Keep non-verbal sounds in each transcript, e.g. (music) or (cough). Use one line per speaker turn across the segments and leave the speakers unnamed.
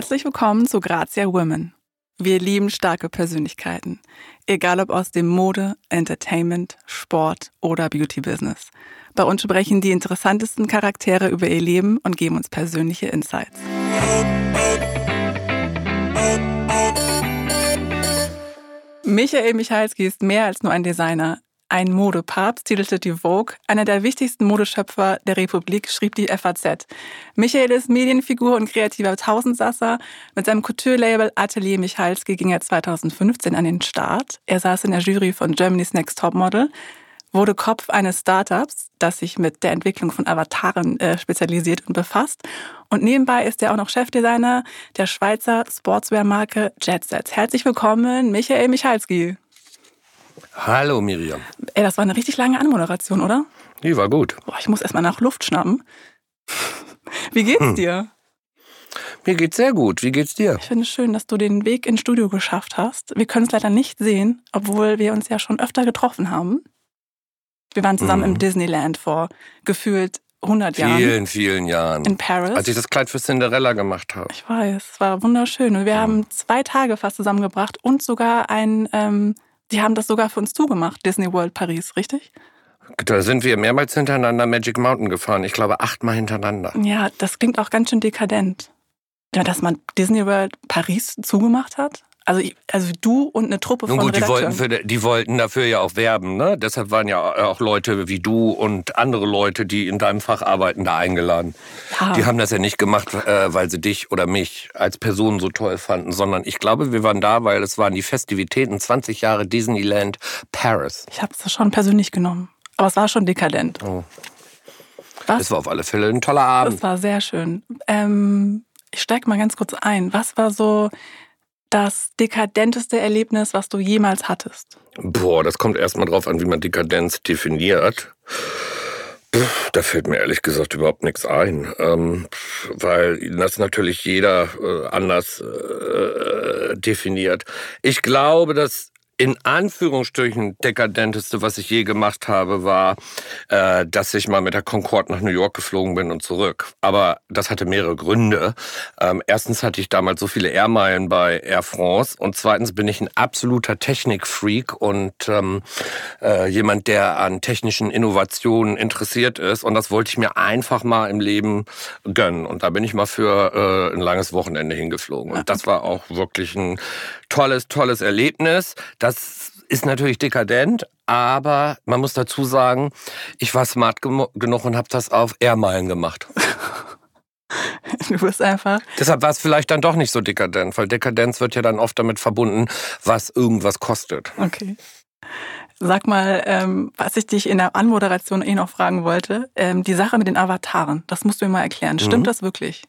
Herzlich willkommen zu Grazia Women. Wir lieben starke Persönlichkeiten, egal ob aus dem Mode, Entertainment, Sport oder Beauty-Business. Bei uns sprechen die interessantesten Charaktere über ihr Leben und geben uns persönliche Insights. Michael Michalski ist mehr als nur ein Designer. Ein Modepapst titelte die Vogue, einer der wichtigsten Modeschöpfer der Republik, schrieb die FAZ. Michael ist Medienfigur und kreativer Tausendsasser. Mit seinem Couture-Label Atelier Michalski ging er 2015 an den Start. Er saß in der Jury von Germany's Next Topmodel, wurde Kopf eines Startups, das sich mit der Entwicklung von Avataren äh, spezialisiert und befasst. Und nebenbei ist er auch noch Chefdesigner der Schweizer Sportswear-Marke Jetset. Herzlich willkommen, Michael Michalski.
Hallo Miriam.
Ey, das war eine richtig lange Anmoderation, oder?
Die war gut.
Boah, ich muss erstmal nach Luft schnappen. (laughs) Wie geht's hm. dir?
Mir geht's sehr gut. Wie geht's dir?
Ich finde es schön, dass du den Weg ins Studio geschafft hast. Wir können es leider nicht sehen, obwohl wir uns ja schon öfter getroffen haben. Wir waren zusammen mhm. im Disneyland vor gefühlt 100
vielen,
Jahren.
Vielen, vielen Jahren.
In Paris.
Als ich das Kleid für Cinderella gemacht habe.
Ich weiß, es war wunderschön. Und wir mhm. haben zwei Tage fast zusammengebracht und sogar ein ähm, die haben das sogar für uns zugemacht, Disney World Paris, richtig?
Da sind wir mehrmals hintereinander Magic Mountain gefahren. Ich glaube achtmal hintereinander.
Ja, das klingt auch ganz schön dekadent. Ja, dass man Disney World Paris zugemacht hat? Also, also du und eine Truppe
Nun
von
gut, die wollten, für, die wollten dafür ja auch werben. Ne? Deshalb waren ja auch Leute wie du und andere Leute, die in deinem Fach arbeiten, da eingeladen. Ja. Die haben das ja nicht gemacht, äh, weil sie dich oder mich als Person so toll fanden, sondern ich glaube, wir waren da, weil es waren die Festivitäten 20 Jahre Disneyland Paris.
Ich habe es schon persönlich genommen. Aber es war schon dekadent. Oh.
Was? Es war auf alle Fälle ein toller Abend.
Es war sehr schön. Ähm, ich steige mal ganz kurz ein. Was war so das dekadenteste Erlebnis, was du jemals hattest?
Boah, das kommt erstmal drauf an, wie man Dekadenz definiert. Da fällt mir ehrlich gesagt überhaupt nichts ein, ähm, weil das natürlich jeder äh, anders äh, definiert. Ich glaube, dass in Anführungsstrichen dekadenteste, was ich je gemacht habe, war, äh, dass ich mal mit der Concorde nach New York geflogen bin und zurück. Aber das hatte mehrere Gründe. Ähm, erstens hatte ich damals so viele Airmeilen bei Air France und zweitens bin ich ein absoluter Technikfreak und ähm, äh, jemand, der an technischen Innovationen interessiert ist. Und das wollte ich mir einfach mal im Leben gönnen. Und da bin ich mal für äh, ein langes Wochenende hingeflogen. Und das war auch wirklich ein tolles, tolles Erlebnis. Das ist natürlich dekadent, aber man muss dazu sagen, ich war smart genug und habe das auf Airmeilen gemacht. (laughs)
Du bist einfach.
Deshalb war es vielleicht dann doch nicht so dekadent, weil Dekadenz wird ja dann oft damit verbunden, was irgendwas kostet.
Okay. Sag mal, ähm, was ich dich in der Anmoderation eh noch fragen wollte, ähm, die Sache mit den Avataren, das musst du mir mal erklären. Stimmt mhm. das wirklich?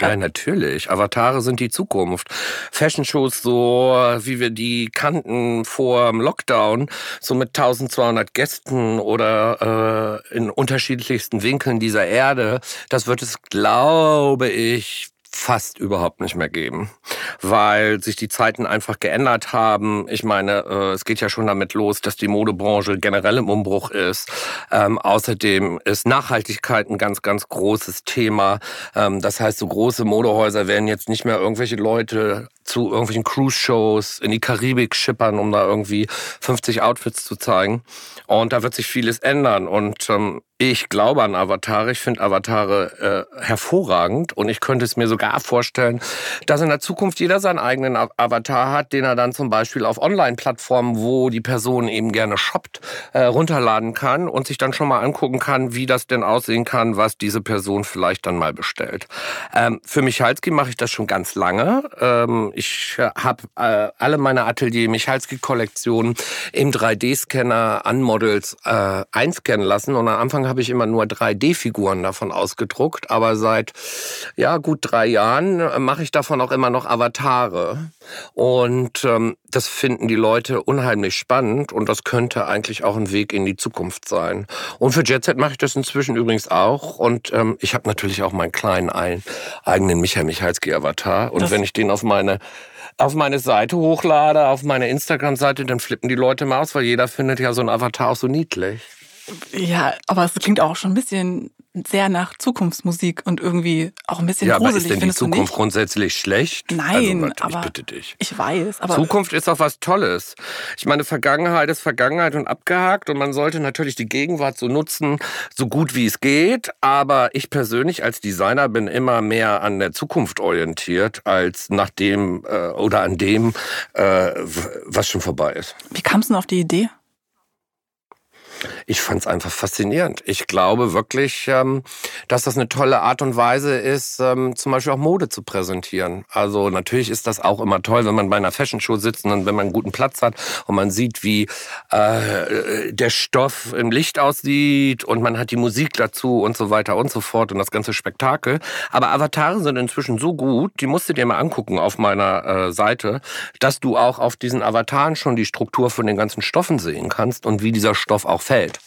Ja, natürlich. Avatare sind die Zukunft. Fashion-Shows, so wie wir die kannten vor dem Lockdown, so mit 1200 Gästen oder äh, in unterschiedlichsten Winkeln dieser Erde, das wird es, glaube ich, fast überhaupt nicht mehr geben, weil sich die Zeiten einfach geändert haben. Ich meine, äh, es geht ja schon damit los, dass die Modebranche generell im Umbruch ist. Ähm, außerdem ist Nachhaltigkeit ein ganz, ganz großes Thema. Ähm, das heißt, so große Modehäuser werden jetzt nicht mehr irgendwelche Leute zu irgendwelchen Cruise-Shows in die Karibik schippern, um da irgendwie 50 Outfits zu zeigen. Und da wird sich vieles ändern. Und ähm, ich glaube an Avatare. Ich finde Avatare äh, hervorragend und ich könnte es mir sogar vorstellen, dass in der Zukunft jeder seinen eigenen Avatar hat, den er dann zum Beispiel auf Online-Plattformen, wo die Person eben gerne shoppt, äh, runterladen kann und sich dann schon mal angucken kann, wie das denn aussehen kann, was diese Person vielleicht dann mal bestellt. Ähm, für Michalski mache ich das schon ganz lange. Ähm, ich habe äh, alle meine Atelier Michalski-Kollektionen im 3D-Scanner an Models äh, einscannen lassen und am Anfang habe ich immer nur 3D-Figuren davon ausgedruckt, aber seit ja gut drei Jahren äh, mache ich davon auch immer noch Avatare. Und ähm, das finden die Leute unheimlich spannend und das könnte eigentlich auch ein Weg in die Zukunft sein. Und für Jet Set mache ich das inzwischen übrigens auch. Und ähm, ich habe natürlich auch meinen kleinen ein, eigenen Michael Michalski-Avatar. Und das wenn ich den auf meine auf meine Seite hochlade, auf meine Instagram-Seite, dann flippen die Leute mal aus, weil jeder findet ja so ein Avatar auch so niedlich.
Ja, aber es klingt auch schon ein bisschen sehr nach Zukunftsmusik und irgendwie auch ein bisschen
ja,
gruselig.
aber ist denn die Zukunft grundsätzlich schlecht?
Nein,
also,
aber
ich bitte dich.
ich weiß, aber
Zukunft ist auch was Tolles. Ich meine, Vergangenheit ist Vergangenheit und abgehakt und man sollte natürlich die Gegenwart so nutzen, so gut wie es geht. Aber ich persönlich als Designer bin immer mehr an der Zukunft orientiert als nach dem äh, oder an dem, äh, was schon vorbei ist.
wie kamst du denn auf die Idee?
Ich fand es einfach faszinierend. Ich glaube wirklich, ähm, dass das eine tolle Art und Weise ist, ähm, zum Beispiel auch Mode zu präsentieren. Also natürlich ist das auch immer toll, wenn man bei einer Fashion Show sitzt und wenn man einen guten Platz hat und man sieht, wie äh, der Stoff im Licht aussieht und man hat die Musik dazu und so weiter und so fort und das ganze Spektakel. Aber Avatare sind inzwischen so gut, die musst du dir mal angucken auf meiner äh, Seite, dass du auch auf diesen Avataren schon die Struktur von den ganzen Stoffen sehen kannst und wie dieser Stoff auch fällt.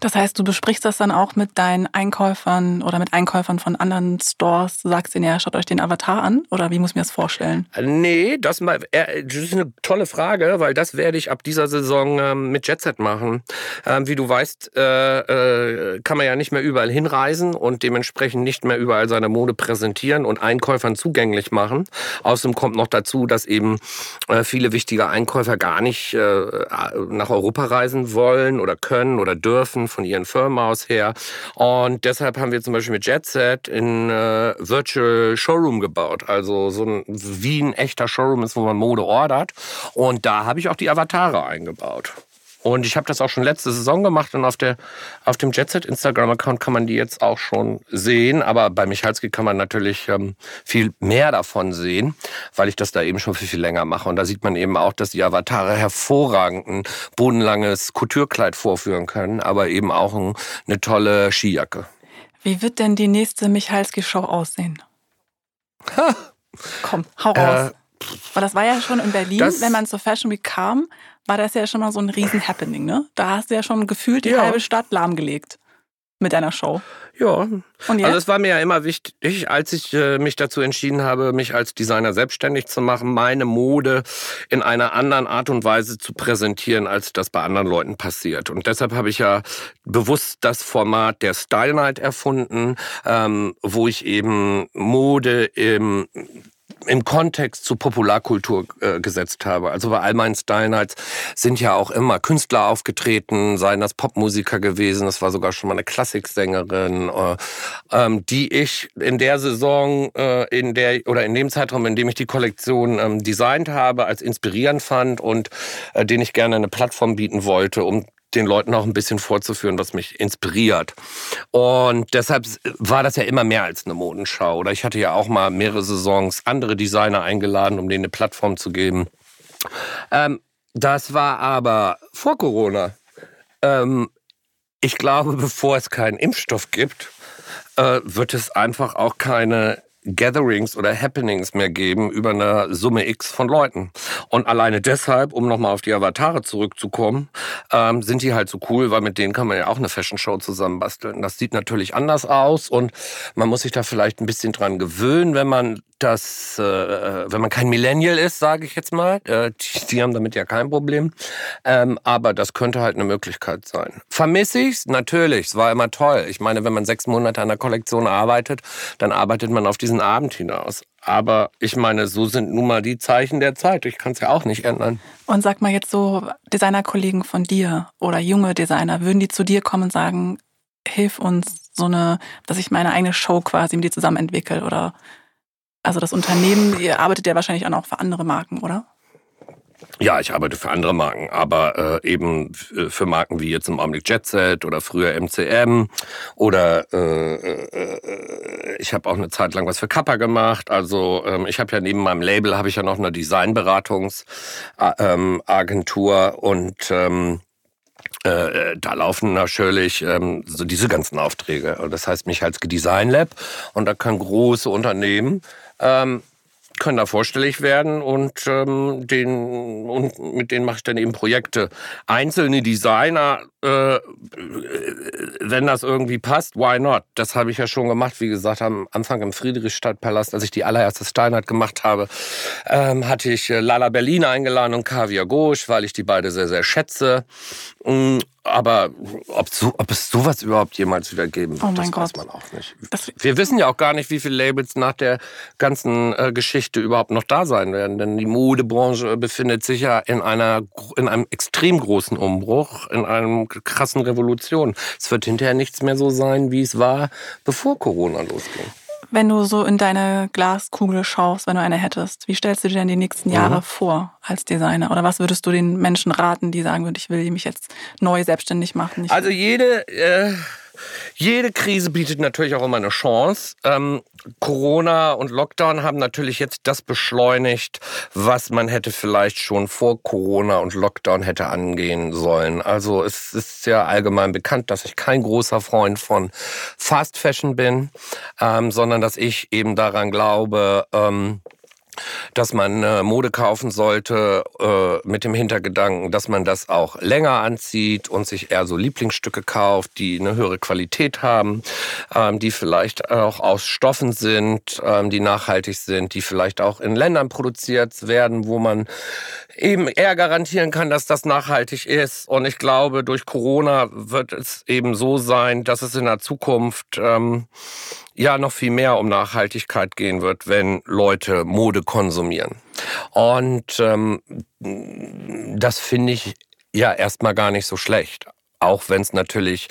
Das heißt, du besprichst das dann auch mit deinen Einkäufern oder mit Einkäufern von anderen Stores. Du sagst denen, ja, schaut euch den Avatar an oder wie muss ich mir das vorstellen?
Nee, das, mal, äh, das ist eine tolle Frage, weil das werde ich ab dieser Saison ähm, mit Jetset machen. Ähm, wie du weißt, äh, äh, kann man ja nicht mehr überall hinreisen und dementsprechend nicht mehr überall seine Mode präsentieren und Einkäufern zugänglich machen. Außerdem kommt noch dazu, dass eben äh, viele wichtige Einkäufer gar nicht äh, nach Europa reisen wollen oder können oder dürfen von ihren Firmen aus her. Und deshalb haben wir zum Beispiel mit Jetset in äh, Virtual Showroom gebaut. Also so ein, wie ein echter Showroom ist, wo man Mode ordert. Und da habe ich auch die Avatare eingebaut. Und ich habe das auch schon letzte Saison gemacht und auf, der, auf dem Jetset Instagram-Account kann man die jetzt auch schon sehen. Aber bei Michalski kann man natürlich ähm, viel mehr davon sehen, weil ich das da eben schon viel, viel länger mache. Und da sieht man eben auch, dass die Avatare hervorragend ein bodenlanges Couturekleid vorführen können, aber eben auch ein, eine tolle Skijacke.
Wie wird denn die nächste Michalski-Show aussehen? Komm, hau
Äh,
raus. Weil das war ja schon in Berlin, wenn man zur Fashion Week kam, war das ja schon mal so ein riesen Happening, ne? Da hast du ja schon gefühlt die
Ja.
halbe Stadt lahmgelegt mit deiner Show.
Ja? Also es war mir ja immer wichtig, als ich äh, mich dazu entschieden habe, mich als Designer selbstständig zu machen, meine Mode in einer anderen Art und Weise zu präsentieren, als das bei anderen Leuten passiert. Und deshalb habe ich ja bewusst das Format der Style Night erfunden, ähm, wo ich eben Mode im im Kontext zu Popularkultur äh, gesetzt habe. Also bei all meinen Style Nights sind ja auch immer Künstler aufgetreten, seien das Popmusiker gewesen, das war sogar schon mal eine Klassiksängerin, äh, ähm, die ich in der Saison, äh, in der oder in dem Zeitraum, in dem ich die Kollektion ähm, designt habe, als inspirierend fand und äh, den ich gerne eine Plattform bieten wollte, um den Leuten auch ein bisschen vorzuführen, was mich inspiriert. Und deshalb war das ja immer mehr als eine Modenschau. Oder ich hatte ja auch mal mehrere Saisons andere Designer eingeladen, um denen eine Plattform zu geben. Ähm, das war aber vor Corona. Ähm, ich glaube, bevor es keinen Impfstoff gibt, äh, wird es einfach auch keine Gatherings oder Happenings mehr geben über eine Summe X von Leuten. Und alleine deshalb, um nochmal auf die Avatare zurückzukommen, ähm, sind die halt so cool, weil mit denen kann man ja auch eine Fashion Show zusammenbasteln. Das sieht natürlich anders aus und man muss sich da vielleicht ein bisschen dran gewöhnen, wenn man das, äh, wenn man kein Millennial ist, sage ich jetzt mal. Äh, die, die haben damit ja kein Problem. Ähm, aber das könnte halt eine Möglichkeit sein. Vermisse ich's? Natürlich. Es war immer toll. Ich meine, wenn man sechs Monate an der Kollektion arbeitet, dann arbeitet man auf diesen Abend hinaus. Aber ich meine, so sind nun mal die Zeichen der Zeit. Ich kann es ja auch nicht ändern.
Und sag mal jetzt so Designerkollegen von dir oder junge Designer, würden die zu dir kommen und sagen, hilf uns so eine, dass ich meine eigene Show quasi mit dir zusammen entwickle oder also das Unternehmen, ihr arbeitet ja wahrscheinlich auch noch für andere Marken, oder?
Ja, ich arbeite für andere Marken, aber äh, eben f- für Marken wie jetzt im Augenblick Jetset oder früher MCM oder äh, äh, ich habe auch eine Zeit lang was für Kappa gemacht. Also ähm, ich habe ja neben meinem Label habe ich ja noch eine Designberatungsagentur und ähm, äh, da laufen natürlich ähm, so diese ganzen Aufträge. Und das heißt mich als Design Lab und da können große Unternehmen ähm, können da vorstellig werden und, ähm, den, und mit denen mache ich dann eben Projekte. Einzelne Designer, äh, wenn das irgendwie passt, why not? Das habe ich ja schon gemacht, wie gesagt, am Anfang im Friedrichstadtpalast, als ich die allererste Steinheit gemacht habe, ähm, hatte ich äh, Lala Berlin eingeladen und Kaviar Gauche, weil ich die beide sehr, sehr schätze. Aber ob, so, ob es sowas überhaupt jemals wieder geben wird,
oh
das
Gott.
weiß man auch nicht. Wir wissen ja auch gar nicht, wie viele Labels nach der ganzen äh, Geschichte überhaupt noch da sein werden. Denn die Modebranche befindet sich ja in, einer, in einem extrem großen Umbruch, in einer krassen Revolution. Es wird hinterher nichts mehr so sein, wie es war, bevor Corona losging.
Wenn du so in deine Glaskugel schaust, wenn du eine hättest, wie stellst du dir denn die nächsten Jahre mhm. vor als Designer? Oder was würdest du den Menschen raten, die sagen würden, ich will mich jetzt neu selbstständig machen?
Also jede, äh, jede Krise bietet natürlich auch immer eine Chance. Ähm, Corona und Lockdown haben natürlich jetzt das beschleunigt, was man hätte vielleicht schon vor Corona und Lockdown hätte angehen sollen. Also es ist ja allgemein bekannt, dass ich kein großer Freund von Fast Fashion bin, ähm, sondern dass ich eben daran glaube, ähm, dass man äh, Mode kaufen sollte äh, mit dem Hintergedanken, dass man das auch länger anzieht und sich eher so Lieblingsstücke kauft, die eine höhere Qualität haben, ähm, die vielleicht auch aus Stoffen sind, ähm, die nachhaltig sind, die vielleicht auch in Ländern produziert werden, wo man eben eher garantieren kann, dass das nachhaltig ist. Und ich glaube, durch Corona wird es eben so sein, dass es in der Zukunft ähm, ja noch viel mehr um Nachhaltigkeit gehen wird, wenn Leute Mode konsumieren. Und ähm, das finde ich ja erstmal gar nicht so schlecht. Auch wenn es natürlich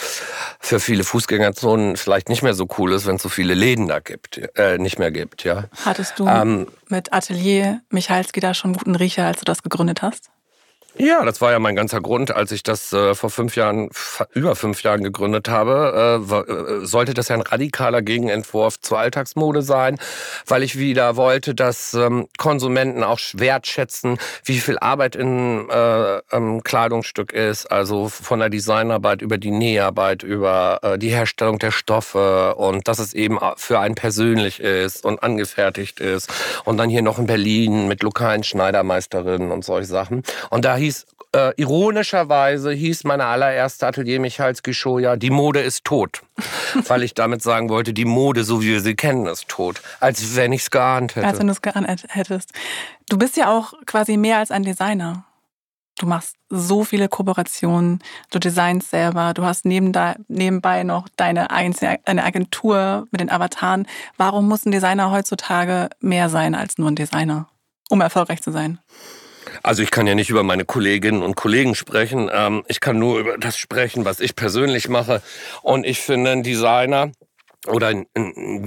für viele Fußgängerzonen vielleicht nicht mehr so cool ist, wenn es so viele Läden da gibt, äh, nicht mehr gibt, ja.
Hattest du ähm, mit Atelier Michalski da schon guten Riecher, als du das gegründet hast?
Ja, das war ja mein ganzer Grund, als ich das äh, vor fünf Jahren, über fünf Jahren gegründet habe. Äh, äh, sollte das ja ein radikaler Gegenentwurf zur Alltagsmode sein, weil ich wieder wollte, dass ähm, Konsumenten auch wertschätzen, wie viel Arbeit in äh, ähm, Kleidungsstück ist, also von der Designarbeit über die Näharbeit, über äh, die Herstellung der Stoffe und dass es eben für einen persönlich ist und angefertigt ist. Und dann hier noch in Berlin mit lokalen Schneidermeisterinnen und solche Sachen. Und da hieß, äh, ironischerweise hieß meine allererste Atelier Michalski Show ja, die Mode ist tot. (laughs) Weil ich damit sagen wollte, die Mode, so wie wir sie kennen, ist tot. Als wenn ich es geahnt hätte.
Als wenn du es geahnt hättest. Du bist ja auch quasi mehr als ein Designer. Du machst so viele Kooperationen, du designst selber, du hast neben da, nebenbei noch deine eine Agentur mit den Avataren. Warum muss ein Designer heutzutage mehr sein als nur ein Designer, um erfolgreich zu sein?
Also ich kann ja nicht über meine Kolleginnen und Kollegen sprechen. Ähm, ich kann nur über das sprechen, was ich persönlich mache. Und ich finde, ein Designer oder ein,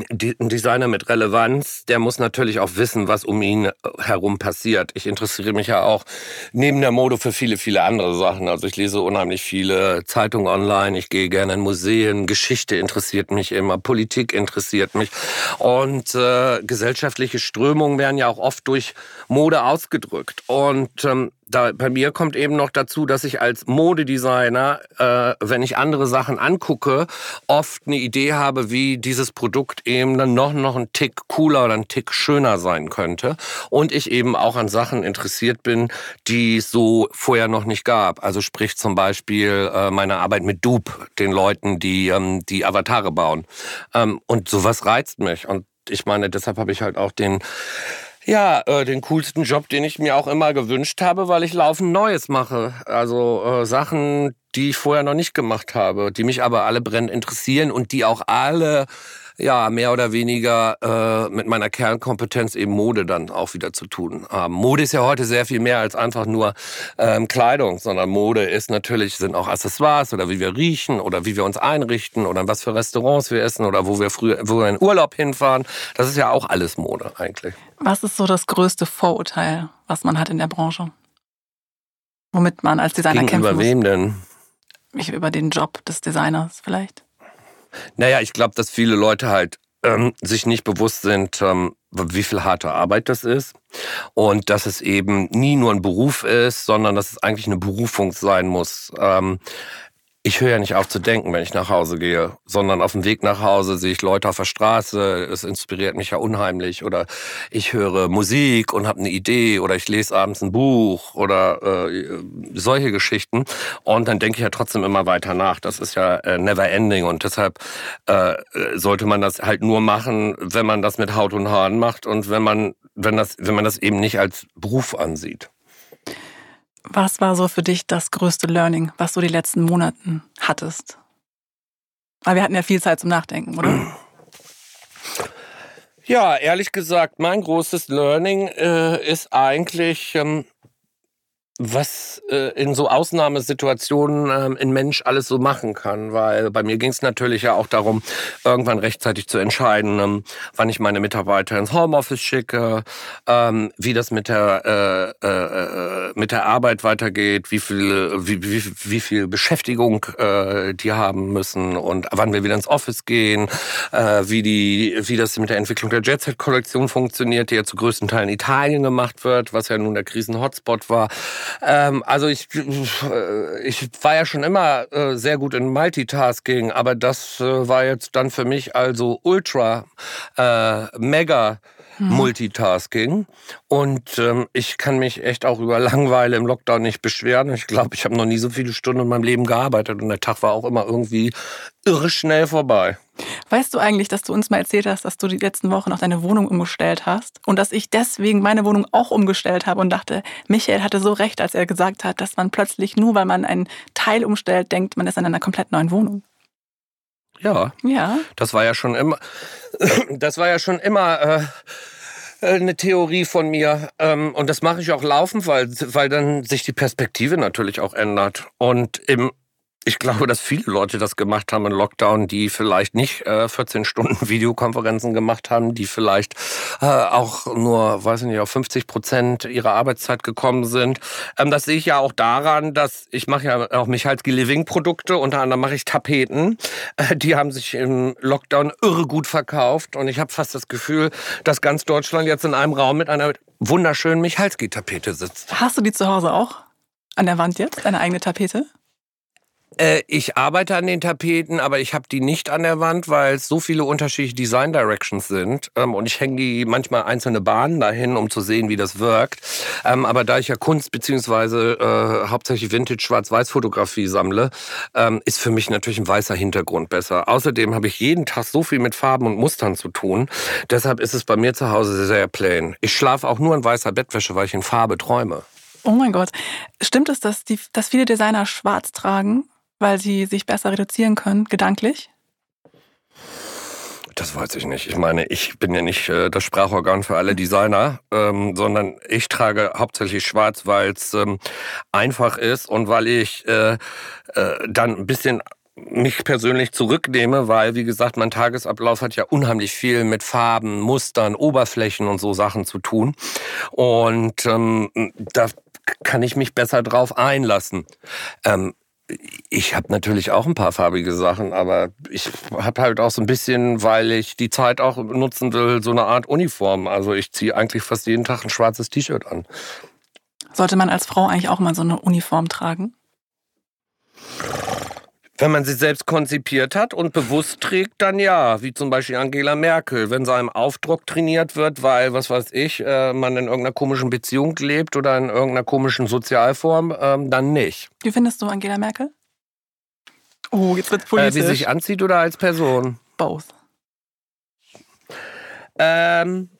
Designer mit Relevanz, der muss natürlich auch wissen, was um ihn herum passiert. Ich interessiere mich ja auch neben der Mode für viele, viele andere Sachen. Also ich lese unheimlich viele Zeitungen online, ich gehe gerne in Museen, Geschichte interessiert mich immer, Politik interessiert mich und äh, gesellschaftliche Strömungen werden ja auch oft durch Mode ausgedrückt. Und ähm, da, bei mir kommt eben noch dazu, dass ich als Modedesigner, äh, wenn ich andere Sachen angucke, oft eine Idee habe, wie dieses Produkt eben dann noch, noch ein Tick cooler oder ein Tick schöner sein könnte. Und ich eben auch an Sachen interessiert bin, die es so vorher noch nicht gab. Also sprich zum Beispiel äh, meine Arbeit mit Dupe, den Leuten, die ähm, die Avatare bauen. Ähm, und sowas reizt mich. Und ich meine, deshalb habe ich halt auch den ja, äh, den coolsten Job, den ich mir auch immer gewünscht habe, weil ich laufend Neues mache. Also äh, Sachen, die ich vorher noch nicht gemacht habe, die mich aber alle brennend interessieren und die auch alle ja mehr oder weniger äh, mit meiner Kernkompetenz eben Mode dann auch wieder zu tun haben. Mode ist ja heute sehr viel mehr als einfach nur ähm, Kleidung, sondern Mode ist natürlich sind auch Accessoires oder wie wir riechen oder wie wir uns einrichten oder was für Restaurants wir essen oder wo wir früher wo wir in Urlaub hinfahren. Das ist ja auch alles Mode eigentlich.
Was ist so das größte Vorurteil, was man hat in der Branche? Womit man als Designer
Gegenüber
kämpfen
muss? wem denn?
Ich über den Job des Designers vielleicht.
Naja, ich glaube, dass viele Leute halt ähm, sich nicht bewusst sind, ähm, wie viel harte Arbeit das ist und dass es eben nie nur ein Beruf ist, sondern dass es eigentlich eine Berufung sein muss. Ähm, ich höre ja nicht auf zu denken, wenn ich nach Hause gehe, sondern auf dem Weg nach Hause sehe ich Leute auf der Straße, es inspiriert mich ja unheimlich. Oder ich höre Musik und habe eine Idee. Oder ich lese abends ein Buch. Oder äh, solche Geschichten. Und dann denke ich ja trotzdem immer weiter nach. Das ist ja äh, never ending. Und deshalb äh, sollte man das halt nur machen, wenn man das mit Haut und Haaren macht. Und wenn man wenn das wenn man das eben nicht als Beruf ansieht.
Was war so für dich das größte Learning, was du die letzten Monaten hattest? Weil wir hatten ja viel Zeit zum Nachdenken, oder?
Ja, ehrlich gesagt, mein großes Learning äh, ist eigentlich, ähm, was äh, in so Ausnahmesituationen ähm, ein Mensch alles so machen kann. Weil bei mir ging es natürlich ja auch darum, irgendwann rechtzeitig zu entscheiden, ähm, wann ich meine Mitarbeiter ins Homeoffice schicke, ähm, wie das mit der, äh, äh, mit der Arbeit weitergeht, wie viel, wie, wie, wie viel Beschäftigung äh, die haben müssen und wann wir wieder ins Office gehen, äh, wie, die, wie das mit der Entwicklung der Jet Set Kollektion funktioniert, die ja zu größten Teilen in Italien gemacht wird, was ja nun der Krisen-Hotspot war. Ähm, also ich, äh, ich war ja schon immer äh, sehr gut in Multitasking, aber das äh, war jetzt dann für mich also ultra, äh, mega mhm. Multitasking. Und ähm, ich kann mich echt auch über (laughs) Langeweile im Lockdown nicht beschweren. Ich glaube, ich habe noch nie so viele Stunden in meinem Leben gearbeitet und der Tag war auch immer irgendwie irre schnell vorbei.
Weißt du eigentlich, dass du uns mal erzählt hast, dass du die letzten Wochen auch deine Wohnung umgestellt hast und dass ich deswegen meine Wohnung auch umgestellt habe und dachte, Michael hatte so recht, als er gesagt hat, dass man plötzlich nur, weil man einen Teil umstellt, denkt, man ist in einer komplett neuen Wohnung.
Ja. Ja. Das war ja schon immer, (clears throat) das war ja schon immer, äh, eine Theorie von mir ähm, und das mache ich auch laufend, weil, weil dann sich die Perspektive natürlich auch ändert. Und im ich glaube, dass viele Leute das gemacht haben im Lockdown, die vielleicht nicht äh, 14 Stunden (laughs) Videokonferenzen gemacht haben, die vielleicht äh, auch nur, weiß ich nicht, auf 50 Prozent ihrer Arbeitszeit gekommen sind. Ähm, das sehe ich ja auch daran, dass ich mache ja auch Michalski Living Produkte, unter anderem mache ich Tapeten. Äh, die haben sich im Lockdown irre gut verkauft und ich habe fast das Gefühl, dass ganz Deutschland jetzt in einem Raum mit einer wunderschönen Michalski-Tapete sitzt.
Hast du die zu Hause auch? An der Wand jetzt? Deine eigene Tapete?
Äh, ich arbeite an den Tapeten, aber ich habe die nicht an der Wand, weil es so viele unterschiedliche Design Directions sind. Ähm, und ich hänge die manchmal einzelne Bahnen dahin, um zu sehen, wie das wirkt. Ähm, aber da ich ja Kunst beziehungsweise äh, hauptsächlich Vintage Schwarz-Weiß-Fotografie sammle, ähm, ist für mich natürlich ein weißer Hintergrund besser. Außerdem habe ich jeden Tag so viel mit Farben und Mustern zu tun. Deshalb ist es bei mir zu Hause sehr plain. Ich schlafe auch nur in weißer Bettwäsche, weil ich in Farbe träume.
Oh mein Gott. Stimmt es, dass, die, dass viele Designer schwarz tragen? Weil sie sich besser reduzieren können, gedanklich?
Das weiß ich nicht. Ich meine, ich bin ja nicht äh, das Sprachorgan für alle Designer, ähm, sondern ich trage hauptsächlich schwarz, weil es ähm, einfach ist und weil ich äh, äh, dann ein bisschen mich persönlich zurücknehme, weil, wie gesagt, mein Tagesablauf hat ja unheimlich viel mit Farben, Mustern, Oberflächen und so Sachen zu tun. Und ähm, da kann ich mich besser drauf einlassen. Ähm, ich habe natürlich auch ein paar farbige Sachen, aber ich habe halt auch so ein bisschen, weil ich die Zeit auch nutzen will, so eine Art Uniform. Also ich ziehe eigentlich fast jeden Tag ein schwarzes T-Shirt an.
Sollte man als Frau eigentlich auch mal so eine Uniform tragen?
Wenn man sie selbst konzipiert hat und bewusst trägt, dann ja, wie zum Beispiel Angela Merkel. Wenn sie einem Aufdruck trainiert wird, weil, was weiß ich, äh, man in irgendeiner komischen Beziehung lebt oder in irgendeiner komischen Sozialform, ähm, dann nicht.
Wie findest du Angela Merkel? Oh, jetzt wird's politisch.
Äh, wie sie sich anzieht oder als Person?
Both.
Ähm,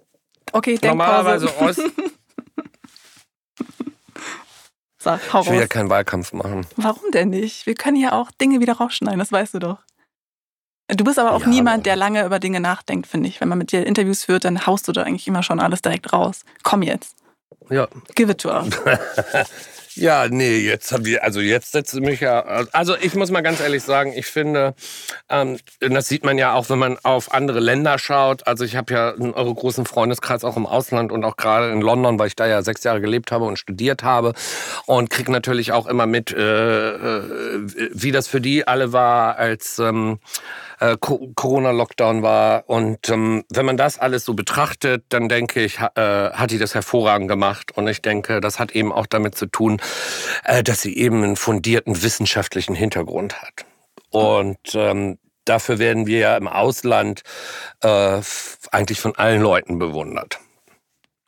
okay,
Normalerweise (laughs)
Ost
Hau Ich will raus. ja keinen Wahlkampf machen.
Warum denn nicht? Wir können ja auch Dinge wieder rausschneiden, das weißt du doch. Du bist aber auch ja, niemand, der lange über Dinge nachdenkt, finde ich. Wenn man mit dir Interviews führt, dann haust du da eigentlich immer schon alles direkt raus. Komm jetzt.
Ja.
Give it to us. (laughs)
Ja, nee, jetzt haben wir, also jetzt setze mich ja, also ich muss mal ganz ehrlich sagen, ich finde, ähm, das sieht man ja auch, wenn man auf andere Länder schaut. Also ich habe ja einen eure großen Freundeskreis auch im Ausland und auch gerade in London, weil ich da ja sechs Jahre gelebt habe und studiert habe und kriege natürlich auch immer mit, äh, äh, wie das für die alle war, als ähm, äh, Corona-Lockdown war. Und ähm, wenn man das alles so betrachtet, dann denke ich, äh, hat die das hervorragend gemacht. Und ich denke, das hat eben auch damit zu tun, äh, dass sie eben einen fundierten wissenschaftlichen Hintergrund hat. Und ähm, dafür werden wir ja im Ausland äh, eigentlich von allen Leuten bewundert.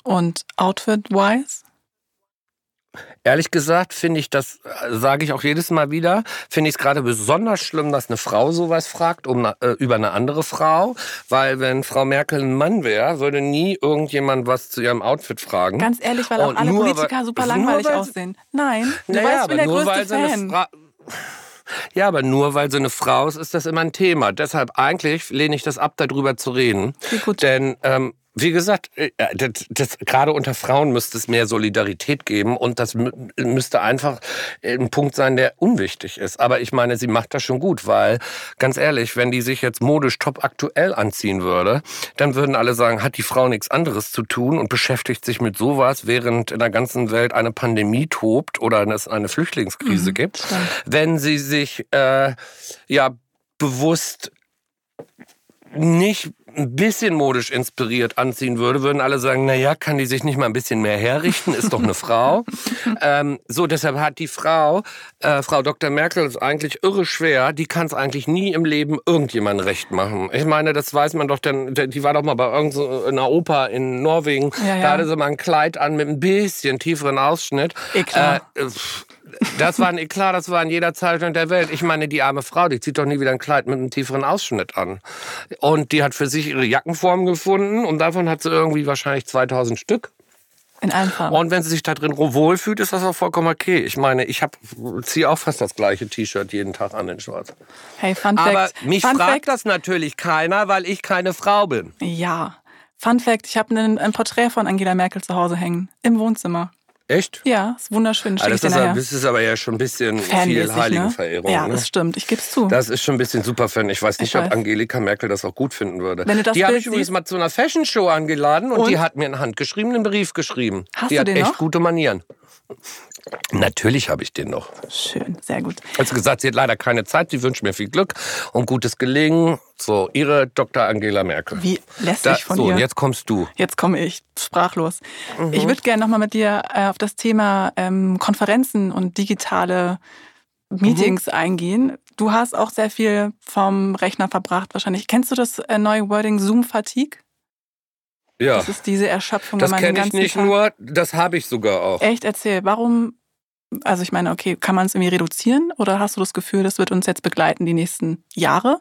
Und Outfit-wise?
Ehrlich gesagt finde ich das, sage ich auch jedes Mal wieder, finde ich es gerade besonders schlimm, dass eine Frau sowas fragt um, äh, über eine andere Frau. Weil wenn Frau Merkel ein Mann wäre, würde nie irgendjemand was zu ihrem Outfit fragen.
Ganz ehrlich, weil auch
Und
alle
nur,
Politiker
weil-
super langweilig
weil-
aussehen. Nein, du
Naja,
weißt, ich
aber
bin der
nur
größte
weil sie eine
Fan. (laughs)
Ja, aber nur weil sie eine Frau ist, ist das immer ein Thema. Deshalb eigentlich lehne ich das ab, darüber zu reden.
Gut.
Denn ähm, wie gesagt, äh, das, das, gerade unter Frauen müsste es mehr Solidarität geben und das mü- müsste einfach ein Punkt sein, der unwichtig ist. Aber ich meine, sie macht das schon gut, weil ganz ehrlich, wenn die sich jetzt modisch top aktuell anziehen würde, dann würden alle sagen, hat die Frau nichts anderes zu tun und beschäftigt sich mit sowas, während in der ganzen Welt eine Pandemie tobt oder es eine Flüchtlingskrise
Mhm,
gibt.
stimmt.
Wenn sie sich äh, ja bewusst nicht ein bisschen modisch inspiriert anziehen würde, würden alle sagen, na ja, kann die sich nicht mal ein bisschen mehr herrichten, ist doch eine Frau. (laughs) ähm, so, deshalb hat die Frau, äh, Frau Dr. Merkel, ist eigentlich irre schwer, die kann es eigentlich nie im Leben irgendjemandem recht machen. Ich meine, das weiß man doch, denn die war doch mal bei irgendeiner Oper in Norwegen,
Ja, ja.
da hatte sie mal ein Kleid an mit ein bisschen tieferen Ausschnitt.
Eklar.
Äh, das war ein Eklat, das war in jeder Zeitung der Welt. Ich meine, die arme Frau, die zieht doch nie wieder ein Kleid mit einem tieferen Ausschnitt an. Und die hat für sich ihre Jackenform gefunden und davon hat sie irgendwie wahrscheinlich 2000 Stück.
In allen Farben.
Und wenn sie sich da drin wohlfühlt, ist das auch vollkommen okay. Ich meine, ich ziehe auch fast das gleiche T-Shirt jeden Tag an in Schwarz.
hey, Fun
Aber
Fact.
mich
Fun
fragt
Fact.
das natürlich keiner, weil ich keine Frau bin.
Ja. Fun Fact, ich habe ein, ein Porträt von Angela Merkel zu Hause hängen. Im Wohnzimmer.
Echt?
Ja, ist wunderschön. Ich
das, ist,
nachher.
das ist aber ja schon ein bisschen viel Heiligenverehrung.
Ne? Ja,
ne?
das stimmt. Ich gebe es zu.
Das ist schon ein bisschen super Fan. Ich weiß nicht,
Ich
ob
weiß.
Angelika Merkel das auch gut finden würde.
Wenn du das
die habe ich übrigens mal zu einer Fashion Show angeladen und,
Und?
die hat mir einen handgeschriebenen Brief geschrieben.
Hast
die
du
hat
den
echt
noch?
gute Manieren. Natürlich habe ich den noch.
Schön, sehr gut.
Sie gesagt, sie hat leider keine Zeit, sie wünscht mir viel Glück und gutes Gelingen. So, ihre Dr. Angela Merkel.
Wie lässig
Da,
von
so,
ihr.
und jetzt kommst du.
Jetzt komme ich sprachlos.
Mhm.
Ich würde gerne nochmal mit dir äh, auf das Thema ähm, Konferenzen und digitale Meetings
Mhm.
eingehen. Du hast auch sehr viel vom Rechner verbracht wahrscheinlich. Kennst du das äh, neue Wording Zoom Fatigue?
Ja,
Das ist diese Erschöpfung,
das kenne ich nicht
Tag
nur, das habe ich sogar auch.
Echt, erzähl, warum, also ich meine, okay, kann man es irgendwie reduzieren oder hast du das Gefühl, das wird uns jetzt begleiten die nächsten Jahre?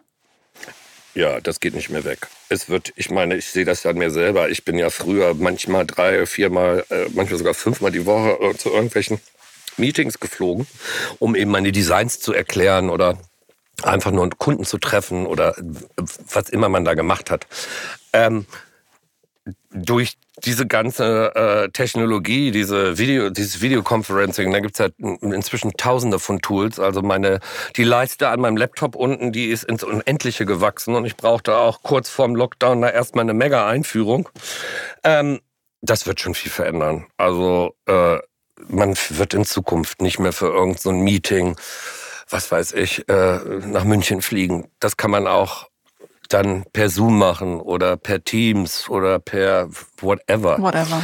Ja, das geht nicht mehr weg. Es wird, ich meine, ich sehe das ja an mir selber. Ich bin ja früher manchmal drei, viermal, äh, manchmal sogar fünfmal die Woche äh, zu irgendwelchen Meetings geflogen, um eben meine Designs zu erklären oder einfach nur einen Kunden zu treffen oder was immer man da gemacht hat. Ähm, durch diese ganze äh, Technologie, diese Video, dieses Videoconferencing, da gibt's ja inzwischen tausende von Tools. Also meine, die Leiste an meinem Laptop unten, die ist ins Unendliche gewachsen und ich brauchte auch kurz vorm Lockdown da erstmal eine Mega-Einführung. Ähm, das wird schon viel verändern. Also äh, man wird in Zukunft nicht mehr für irgendein so Meeting, was weiß ich, äh, nach München fliegen. Das kann man auch dann per Zoom machen oder per Teams oder per whatever.
Whatever.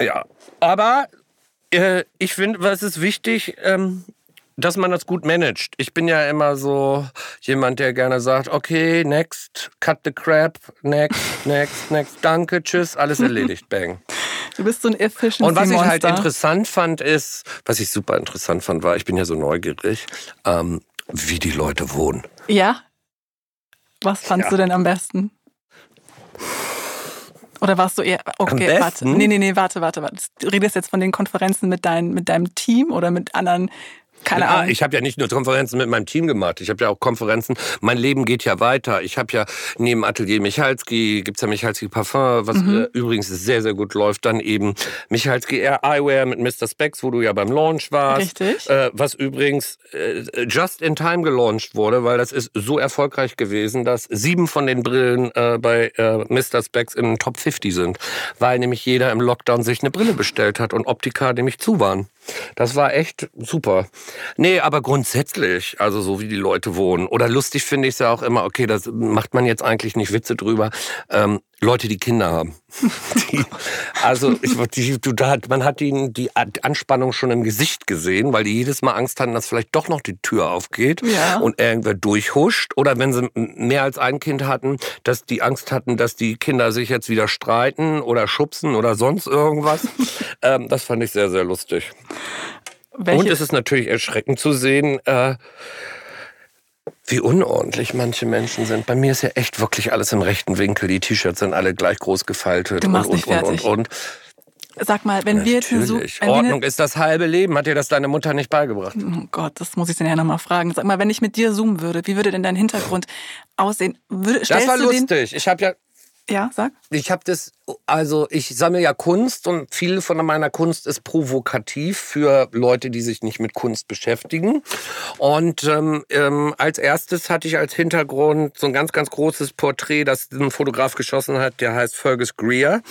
Ja, aber äh, ich finde, was ist wichtig, ähm, dass man das gut managt. Ich bin ja immer so jemand, der gerne sagt, okay, next, cut the crap, next, (laughs) next, next, danke, tschüss, alles erledigt, bang.
Du bist so ein Efficiency
Und was ich halt interessant fand, ist, was ich super interessant fand, war, ich bin ja so neugierig, ähm, wie die Leute wohnen.
Ja? Was fandst
Ja.
du denn am besten? Oder warst du eher, okay, warte, nee, nee, nee, warte, warte, warte. Du redest jetzt von den Konferenzen mit, dein, mit deinem Team oder mit anderen, keine Ahnung.
ich habe ja nicht nur Konferenzen mit meinem Team gemacht, ich habe ja auch Konferenzen. Mein Leben geht ja weiter. Ich habe ja neben Atelier Michalski gibt's ja Michalski Parfum, was
Mhm.
äh, übrigens sehr sehr gut läuft. Dann eben Michalski Air Eyewear mit Mr. Specs, wo du ja beim Launch warst.
Richtig.
Äh, was übrigens äh, just in time gelauncht wurde, weil das ist so erfolgreich gewesen, dass sieben von den Brillen äh, bei äh, Mr. Specs in den Top 50 sind, weil nämlich jeder im Lockdown sich eine Brille bestellt hat und Optika nämlich zu waren. Das war echt super. Nee, aber grundsätzlich, also so wie die Leute wohnen. Oder lustig finde ich es ja auch immer, okay, das macht man jetzt eigentlich nicht Witze drüber. Ähm, Leute, die Kinder haben. (laughs) Die, also ich, die, du, man hat ihnen die Anspannung schon im Gesicht gesehen, weil die jedes Mal Angst hatten, dass vielleicht doch noch die Tür aufgeht ja. und irgendwer durchhuscht. Oder wenn sie mehr als ein Kind hatten, dass die Angst hatten, dass die Kinder sich jetzt wieder streiten oder schubsen oder sonst irgendwas. (laughs) ähm, das fand ich sehr, sehr lustig. Welche? Und es ist natürlich erschreckend zu sehen, äh, wie unordentlich manche Menschen sind. Bei mir ist ja echt wirklich alles im rechten Winkel. Die T-Shirts sind alle gleich groß gefaltet.
Du machst und, nicht und, fertig. und, und, Sag mal, wenn wir jetzt
so, Ordnung ist das halbe Leben. Hat dir das deine Mutter nicht beigebracht?
Oh Gott, das muss ich dann ja nochmal fragen. Sag mal, wenn ich mit dir zoomen würde, wie würde denn dein Hintergrund aussehen? Würde,
das war lustig. Ich habe ja
ja, sag.
Ich habe das, also ich sammle ja Kunst und viel von meiner Kunst ist provokativ für Leute, die sich nicht mit Kunst beschäftigen. Und ähm, ähm, als erstes hatte ich als Hintergrund so ein ganz, ganz großes Porträt, das ein Fotograf geschossen hat, der heißt Fergus Greer.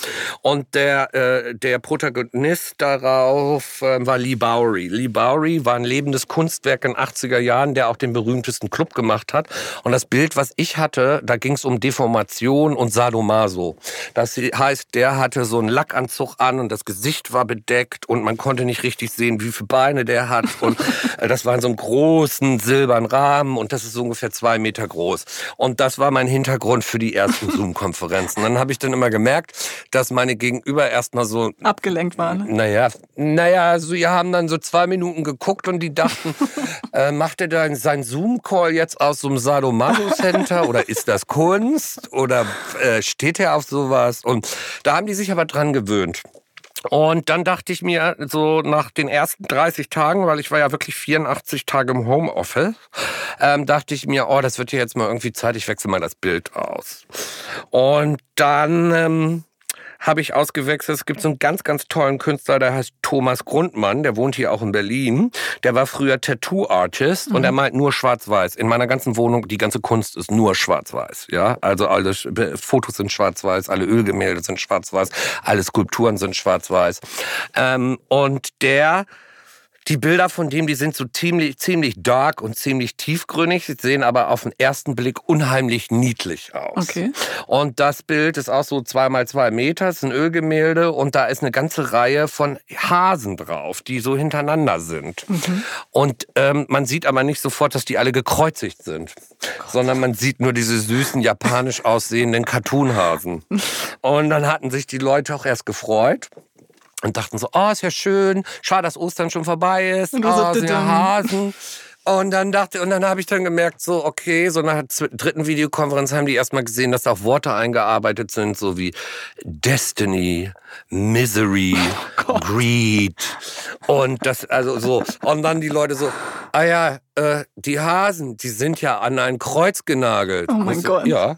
Und der, äh, der Protagonist darauf äh, war Lee Bowery. Lee Bowery war ein lebendes Kunstwerk in den 80er Jahren, der auch den berühmtesten Club gemacht hat. Und das Bild, was ich hatte, da ging es um Deformation und Sadomasochismus. Sadomaso. Das heißt, der hatte so einen Lackanzug an und das Gesicht war bedeckt und man konnte nicht richtig sehen, wie viele Beine der hat. Und (laughs) äh, das war in so einem großen silbernen Rahmen und das ist so ungefähr zwei Meter groß. Und das war mein Hintergrund für die ersten (laughs) Zoom-Konferenzen. Dann habe ich dann immer gemerkt, dass meine Gegenüber erstmal so
abgelenkt waren.
Naja, naja, so, die haben dann so zwei Minuten geguckt und die dachten, (laughs) äh, macht er da seinen Zoom-Call jetzt aus so einem Sadomaso-Center oder ist das Kunst oder äh, steht er auf sowas? Und da haben die sich aber dran gewöhnt. Und dann dachte ich mir, so nach den ersten 30 Tagen, weil ich war ja wirklich 84 Tage im Homeoffice, ähm, dachte ich mir, oh, das wird ja jetzt mal irgendwie Zeit, ich wechsle mal das Bild aus. Und dann ähm, habe ich ausgewechselt. Es gibt so einen ganz, ganz tollen Künstler, der heißt Thomas Grundmann, der wohnt hier auch in Berlin. Der war früher Tattoo-Artist mhm. und er malt nur schwarz-weiß. In meiner ganzen Wohnung, die ganze Kunst ist nur schwarz-weiß. Ja, also alle Fotos sind schwarz-weiß, alle Ölgemälde sind schwarz-weiß, alle Skulpturen sind schwarz-weiß. Ähm, und der die Bilder von dem, die sind so ziemlich, ziemlich dark und ziemlich tiefgründig, sie sehen aber auf den ersten Blick unheimlich niedlich aus.
Okay.
Und das Bild ist auch so zwei mal zwei Meter, ist ein Ölgemälde und da ist eine ganze Reihe von Hasen drauf, die so hintereinander sind. Mhm. Und ähm, man sieht aber nicht sofort, dass die alle gekreuzigt sind, Gott. sondern man sieht nur diese süßen japanisch aussehenden Cartoonhasen. (laughs) und dann hatten sich die Leute auch erst gefreut und dachten so, oh, ist ja schön, schade, dass Ostern schon vorbei ist, und oh, sind ja Hasen. Und dann dachte, und dann habe ich dann gemerkt, so, okay, so nach der dritten Videokonferenz haben die erstmal gesehen, dass da auch Worte eingearbeitet sind, so wie Destiny, Misery, (laughs) oh Greed. Und das, also so. Und dann die Leute so, ah ja, äh, die Hasen, die sind ja an ein Kreuz genagelt.
Oh mein Gott.
Ja.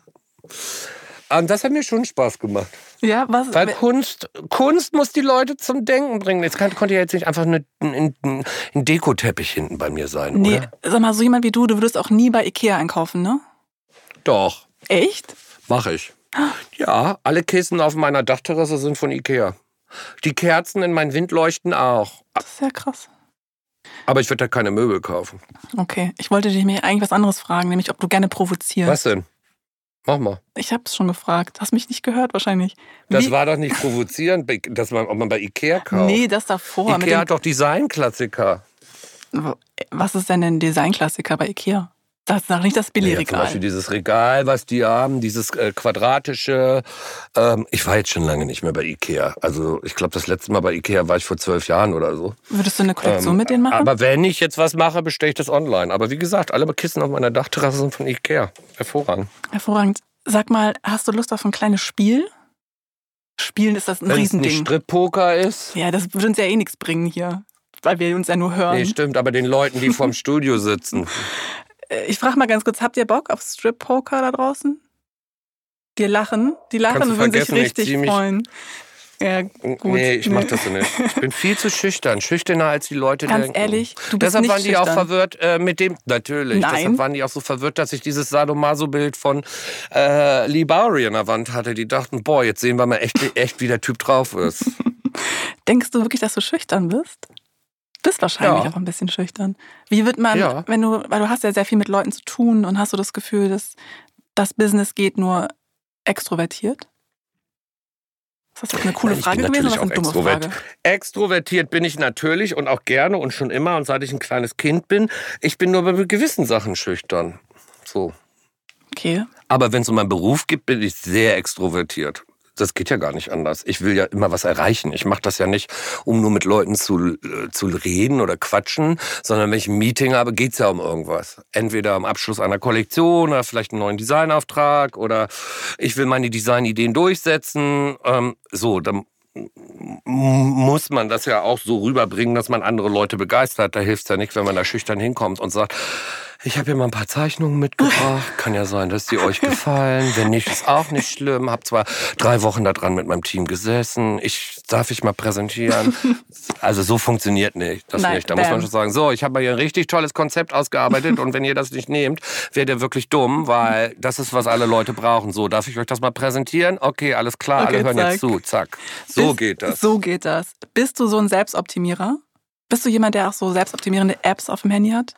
Und das hat mir schon Spaß gemacht.
Ja, was?
Weil Kunst, Kunst muss die Leute zum Denken bringen. Jetzt kann, konnte ja jetzt nicht einfach eine, ein, ein Dekoteppich hinten bei mir sein. Nee, oder?
sag mal, so jemand wie du, du würdest auch nie bei Ikea einkaufen, ne?
Doch.
Echt?
Mach ich. Ja, alle Kissen auf meiner Dachterrasse sind von Ikea. Die Kerzen in meinen Windleuchten auch.
Das ist ja krass.
Aber ich würde da keine Möbel kaufen.
Okay, ich wollte dich mir eigentlich was anderes fragen, nämlich ob du gerne provozierst.
Was denn? Mach mal.
Ich habe es schon gefragt. Hast mich nicht gehört wahrscheinlich.
Wie? Das war doch nicht provozierend, dass man, ob man bei Ikea kauft.
Nee, das davor.
Ikea hat doch Designklassiker.
Was ist denn ein Designklassiker bei Ikea? Das ist doch nicht das Billigregal. Ja, zum
Beispiel dieses Regal, was die haben, dieses äh, quadratische. Ähm, ich war jetzt schon lange nicht mehr bei Ikea. Also ich glaube, das letzte Mal bei Ikea war ich vor zwölf Jahren oder so.
Würdest du eine Kollektion ähm, mit denen machen?
Aber wenn ich jetzt was mache, bestelle ich das online. Aber wie gesagt, alle Kissen auf meiner Dachterrasse sind von Ikea. Hervorragend.
Hervorragend. Sag mal, hast du Lust auf ein kleines Spiel? Spielen ist das ein Wenn's Riesending. Wenn
es Strip-Poker ist?
Ja, das würde uns ja eh nichts bringen hier. Weil wir uns ja nur hören. Nee,
stimmt, aber den Leuten, die vorm Studio sitzen. (laughs)
Äh, ich frage mal ganz kurz, habt ihr Bock auf Strip-Poker da draußen? Die lachen, die lachen und würden sich richtig freuen.
Ja, gut. Nee, ich mach das so nicht. Ich bin viel zu (laughs) schüchtern. Schüchterner als die Leute
Ganz
denken.
ehrlich, du bist
Deshalb
nicht
waren die
schüchtern.
auch verwirrt äh, mit dem. Natürlich.
Nein.
Deshalb waren die auch so verwirrt, dass ich dieses Sadomaso-Bild von äh, Bowery an der Wand hatte. Die dachten, boah, jetzt sehen wir mal echt, echt wie der Typ drauf ist. (laughs)
Denkst du wirklich, dass du schüchtern bist? Bist wahrscheinlich ja. auch ein bisschen schüchtern. Wie wird man, ja. wenn du, weil du hast ja sehr viel mit Leuten zu tun und hast du das Gefühl, dass das Business geht nur extrovertiert? Ist das jetzt eine coole
Nein,
Frage gewesen oder eine dumme
extrovert.
Frage?
Extrovertiert bin ich natürlich und auch gerne und schon immer und seit ich ein kleines Kind bin. Ich bin nur bei gewissen Sachen schüchtern. So.
Okay.
Aber wenn es um meinen Beruf geht, bin ich sehr extrovertiert. Das geht ja gar nicht anders. Ich will ja immer was erreichen. Ich mache das ja nicht, um nur mit Leuten zu, äh, zu reden oder quatschen, sondern wenn ich ein Meeting habe, geht's ja um irgendwas. Entweder am Abschluss einer Kollektion oder vielleicht einen neuen Designauftrag oder ich will meine Designideen durchsetzen. Ähm, so, dann muss man das ja auch so rüberbringen, dass man andere Leute begeistert. Da hilft es ja nicht, wenn man da schüchtern hinkommt und sagt, ich habe hier mal ein paar Zeichnungen mitgebracht. (laughs) Kann ja sein, dass die euch gefallen. Wenn nicht, ist auch nicht schlimm. Hab zwar drei Wochen da dran mit meinem Team gesessen. Ich darf ich mal präsentieren. (laughs) Also so funktioniert nicht das
Nein,
nicht. Da muss man
bam.
schon sagen, so, ich habe mal hier ein richtig tolles Konzept ausgearbeitet und wenn ihr das nicht nehmt, werdet ihr wirklich dumm, weil das ist, was alle Leute brauchen. So, darf ich euch das mal präsentieren? Okay, alles klar,
Okay,
alle hören
zack.
jetzt zu. Zack. So
Bist-
geht das.
So geht das. Bist du so ein Selbstoptimierer? Bist du jemand, der auch so selbstoptimierende Apps auf dem Handy hat?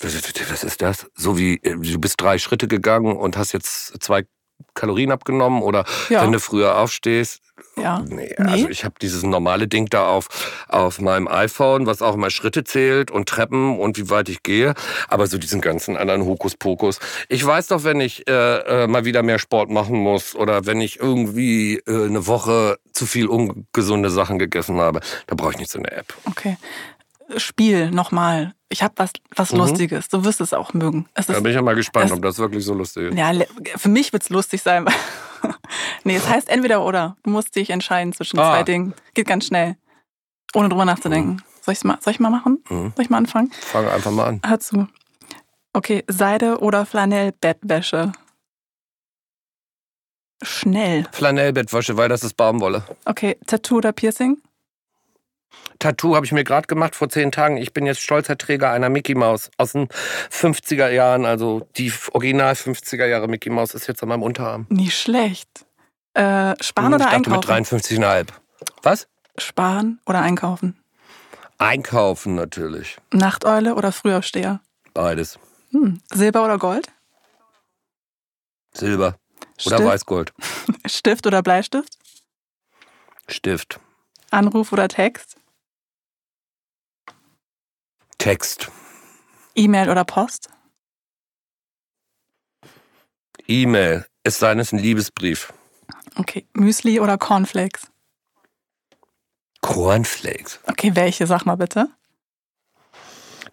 Was ist das? So wie äh, du bist drei Schritte gegangen und hast jetzt zwei Kalorien abgenommen oder
Ja.
wenn du früher aufstehst.
Ja.
Nee,
Nee?
also ich habe dieses normale Ding da auf, auf meinem iPhone, was auch immer Schritte zählt und Treppen und wie weit ich gehe. Aber so diesen ganzen anderen Hokuspokus. Ich weiß doch, wenn ich äh, äh, mal wieder mehr Sport machen muss oder wenn ich irgendwie äh, eine Woche zu viel ungesunde Sachen gegessen habe, da brauche ich nicht so eine App.
Okay. Spiel nochmal. Ich habe was, was
Mhm.
Lustiges. Du wirst es auch mögen. Es
Da
ist,
bin ich ja mal gespannt,
es-
ob das wirklich so lustig ist.
ja, für mich wird's lustig sein. (laughs) nee, es heißt entweder oder. Du musst dich entscheiden zwischen
Ah.
zwei Dingen. Geht ganz schnell. Ohne drüber nachzudenken. Soll, ich's mal, soll ich mal machen?
Mhm.
Soll ich mal anfangen?
Fang einfach mal an.
Hör zu. Okay, Seide oder Flanellbettwäsche? Schnell.
Flanellbettwäsche, weil das ist Baumwolle.
Okay, Tattoo oder Piercing?
Tattoo habe ich mir gerade gemacht vor zehn Tagen. Ich bin jetzt stolzer Träger einer Mickey Maus aus den 50er Jahren. Also die Original 50er Jahre Mickey Maus ist jetzt an meinem Unterarm.
Nicht schlecht. Äh, sparen
Hm,
oder
ich dachte mit
einkaufen?
53,5. Was?
Sparen oder einkaufen?
Einkaufen natürlich.
Nachteule oder Frühaufsteher?
Beides.
Hm. Silber oder Gold?
Silber oder
Stift,
Weißgold. (laughs)
Stift oder Bleistift?
Stift.
Anruf oder Text?
Text.
E-Mail oder Post?
E-Mail. Es sei denn, es ist ein Liebesbrief.
Okay, Müsli oder Cornflakes?
Cornflakes.
Okay, welche? Sag mal bitte.